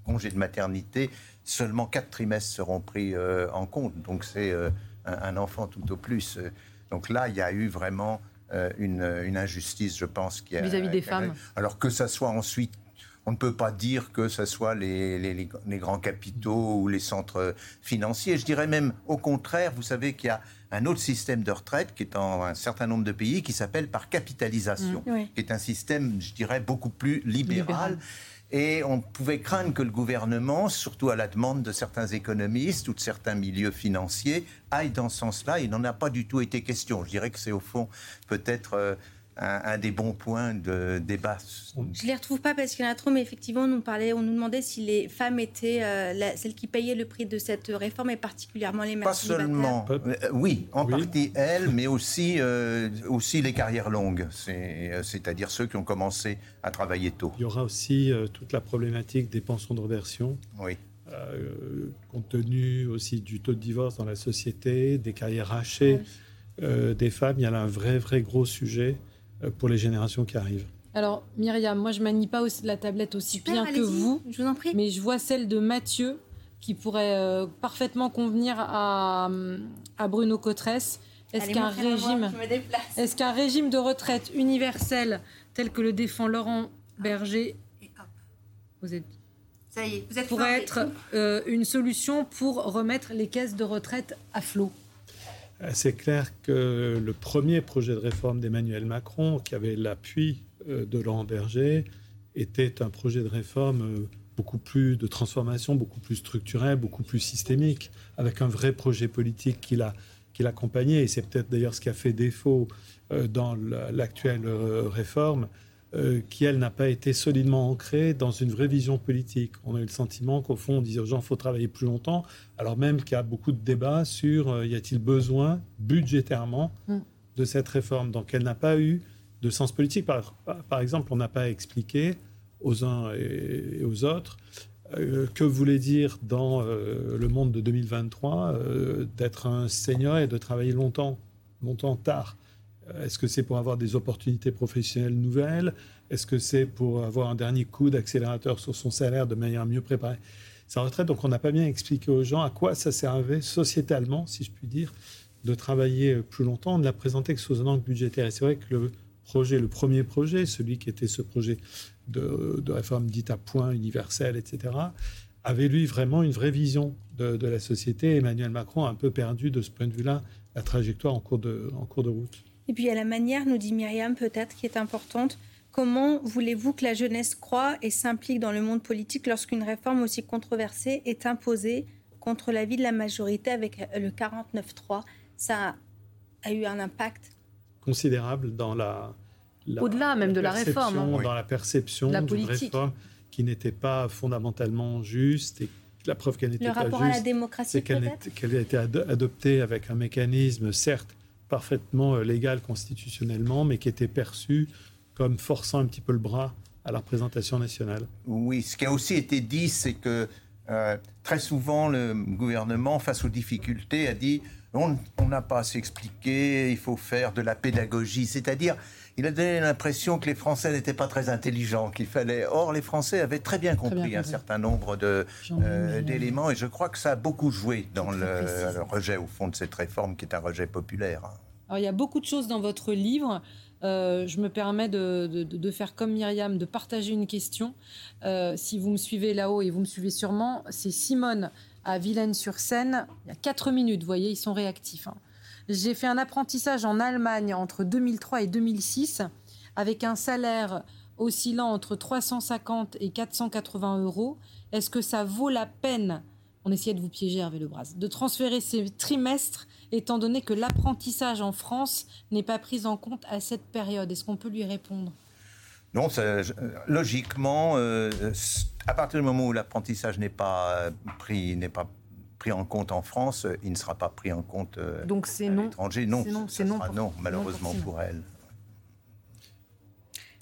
congés de maternité seulement quatre trimestres seront pris euh, en compte. Donc c'est euh, un, enfant tout au plus. Donc là, il y a eu vraiment euh, une, injustice, je pense. Vis-à-vis des femmes. Alors que ça soit ensuite on ne peut pas dire que ce soit les, les, grands capitaux ou les centres financiers. Je dirais même au contraire, vous savez qu'il y a un autre système de retraite qui est dans un certain nombre de pays qui s'appelle par capitalisation, mmh, qui est un système, je dirais, beaucoup plus libéral. Et on pouvait craindre que le gouvernement, surtout à la demande de certains économistes ou de certains milieux financiers, aille dans ce sens-là. Il n'en a pas du tout été question. Je dirais que c'est au fond peut-être euh, un, des bons points de débat. Je ne les retrouve pas parce qu'il y en a trop, mais effectivement, on nous, parlait, on nous demandait si les femmes étaient euh, celles qui payaient le prix de cette réforme, et particulièrement les mères Pas seulement, euh, oui, en partie elles, mais aussi, euh, aussi les carrières longues, c'est-à-dire ceux qui ont commencé à travailler tôt. Il y aura aussi toute la problématique des pensions de reversion. Oui. compte tenu aussi du taux de divorce dans la société, des carrières hachées ah des femmes, il y a là un vrai, vrai gros sujet euh, pour les générations qui arrivent. Alors, Myriam, moi, je manie pas aussi la tablette aussi bien que vous. Je vous en prie. Mais je vois celle de Mathieu qui pourrait euh, parfaitement convenir à, à Bruno Cotresse. Est-ce qu'un régime, est qu'un régime de retraite universel tel que le défend Laurent Berger, vous êtes, ça y est, vous êtes pourrait être euh, une solution pour remettre les caisses de retraite à flot euh, c'est clair que le premier projet de réforme d'Emmanuel Macron, qui avait l'appui euh, de Laurent Berger, était un projet de réforme euh, beaucoup plus de transformation, beaucoup plus structurel, beaucoup plus systémique, avec un vrai projet politique qui l'accompagnait. Et c'est peut-être d'ailleurs ce qui a fait défaut dans l'actuelle réforme, euh, qui, elle, n'a pas été solidement ancrée dans une vraie vision politique. On a eu le sentiment qu'au fond, on disait aux gens, il faut travailler plus longtemps, alors même qu'il y a beaucoup de débats sur euh, y a-t-il besoin budgétairement mm. de cette réforme. Donc, elle n'a pas eu de sens politique. Par, exemple, on n'a pas expliqué aux uns et, aux autres euh, que voulait dire dans le monde de 2023 d'être un senior et de travailler longtemps, longtemps tard. Est-ce que c'est pour avoir des opportunités professionnelles nouvelles? Est-ce que c'est pour avoir un dernier coup d'accélérateur sur son salaire de manière mieux préparée? Sa retraite Donc on n'a pas bien expliqué aux gens à quoi ça servait sociétalement, si je puis dire, de travailler plus longtemps. On ne l'a présenté que sous un angle budgétaire. Et c'est vrai que le projet, le premier projet, celui qui était ce projet de, réforme dite à point universel, etc., avait lui vraiment une vraie vision de, la société. Emmanuel Macron a un peu perdu de ce point de vue-là la trajectoire en cours de route. Et puis a la manière, nous dit Myriam, peut-être, qui est importante. Comment voulez-vous que la jeunesse croit et s'implique dans le monde politique lorsqu'une réforme aussi controversée est imposée contre l'avis de la majorité avec le 49-3 Ça a eu un impact considérable dans la, au-delà même de la réforme, hein. dans la perception de d'une réforme qui n'était pas fondamentalement juste et la preuve qu'elle n'était pas juste, à la démocratie, c'est qu'elle a été adoptée avec un mécanisme certes parfaitement euh, légal constitutionnellement, mais qui était perçu comme forçant un petit peu le bras à la représentation nationale. Oui, ce qui a aussi été dit, c'est que euh, très souvent le gouvernement, face aux difficultés, a dit on n'a pas assez expliqué, il faut faire de la pédagogie, c'est-à-dire il a donné l'impression que les Français n'étaient pas très intelligents, qu'il fallait. Or, les Français avaient très bien compris, un certain nombre euh, d'éléments, et je crois que ça a beaucoup joué dans le, rejet, au fond, de cette réforme, qui est un rejet populaire. Alors, il y a beaucoup de choses dans votre livre. Euh, je me permets de, faire comme Myriam, de partager une question. Euh, si vous me suivez là-haut, et vous me suivez sûrement, c'est Simone à Vilaine-sur-Seine. Il y a quatre minutes, vous voyez, ils sont réactifs. Hein. J'ai fait un apprentissage en Allemagne entre 2003 et 2006 avec un salaire oscillant entre 350 et 480 euros. Est-ce que ça vaut la peine, on essayait de vous piéger Hervé Lebras, de transférer ces trimestres étant donné que l'apprentissage en France n'est pas pris en compte à cette période? Est-ce qu'on peut lui répondre? Non, logiquement, euh, à partir du moment où l'apprentissage n'est pas pris, n'est pas pris en compte en France, il ne sera pas pris en compte euh, Donc c'est non. étranger. Non, c'est non, non, malheureusement pour, elle.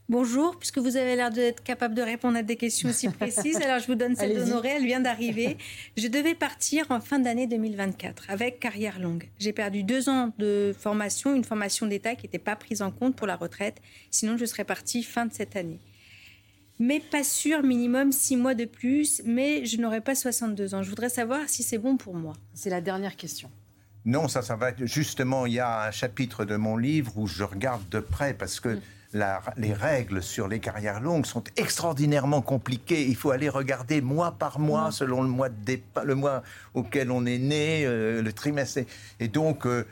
Bonjour, puisque vous avez l'air d'être capable de répondre à des questions aussi précises, alors je vous donne celle d'Honoré, elle vient d'arriver. Je devais partir en fin d'année 2024 avec carrière longue. J'ai perdu deux ans de formation, une formation d'État qui n'était pas prise en compte pour la retraite, sinon je serais partie fin de cette année mais pas sûr, minimum six mois de plus, mais je n'aurai pas 62 ans. Je voudrais savoir si c'est bon pour moi. C'est la dernière question. Non, ça, ça va être justement, il y a un chapitre de mon livre où je regarde de près parce que mm. les règles sur les carrières longues sont extraordinairement compliquées. Il faut aller regarder mois par mois, selon le mois, de le mois auquel on est né, euh, le trimestre. Et donc, euh,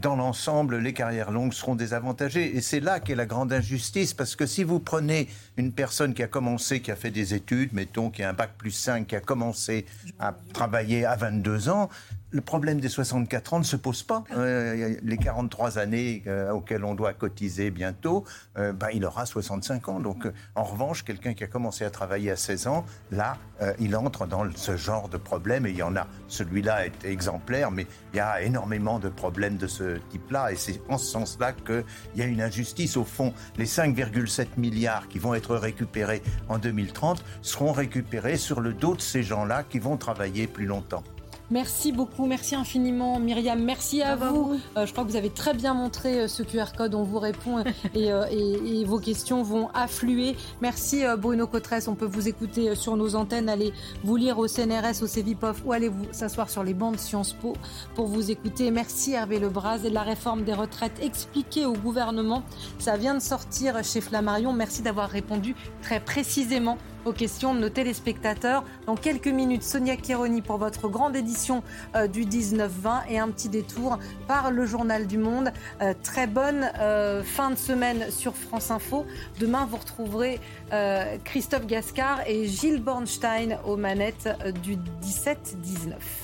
dans l'ensemble, les carrières longues seront désavantagées. Et c'est là qu'est la grande injustice, parce que si vous prenez une personne qui a commencé, qui a fait des études, mettons, qui a un bac plus 5, qui a commencé à travailler à 22 ans, le problème des 64 ans ne se pose pas. Euh, les 43 années euh, auxquelles on doit cotiser bientôt, euh, ben, il aura 65 ans. Donc, en revanche, quelqu'un qui a commencé à travailler à 16 ans, là, il entre dans ce genre de problème. Et il y en a. Celui-là est exemplaire, mais il y a énormément de problèmes de ce type-là. Et c'est en ce sens-là qu'il y a une injustice. Au fond, les 5,7 milliards qui vont être récupérés en 2030 seront récupérés sur le dos de ces gens-là qui vont travailler plus longtemps. Merci beaucoup, merci infiniment Myriam, merci à vous. Euh, je crois que vous avez très bien montré euh, ce QR code, on vous répond euh, et, vos questions vont affluer. Merci Bruno Cotresse, on peut vous écouter sur nos antennes, allez vous lire au CNRS, au CEVIPOF ou allez vous s'asseoir sur les bancs de Sciences Po pour vous écouter. Merci Hervé Lebras et de la réforme des retraites expliquée au gouvernement. Ça vient de sortir chez Flammarion. Merci d'avoir répondu très précisément aux questions de nos téléspectateurs. Dans quelques minutes, Sonia Kironi pour votre grande édition euh, du 19-20 et un petit détour par le Journal du Monde. Euh, très bonne euh, fin de semaine sur France Info. Demain, vous retrouverez Christophe Gascard et Gilles Bornstein aux manettes du 17-19.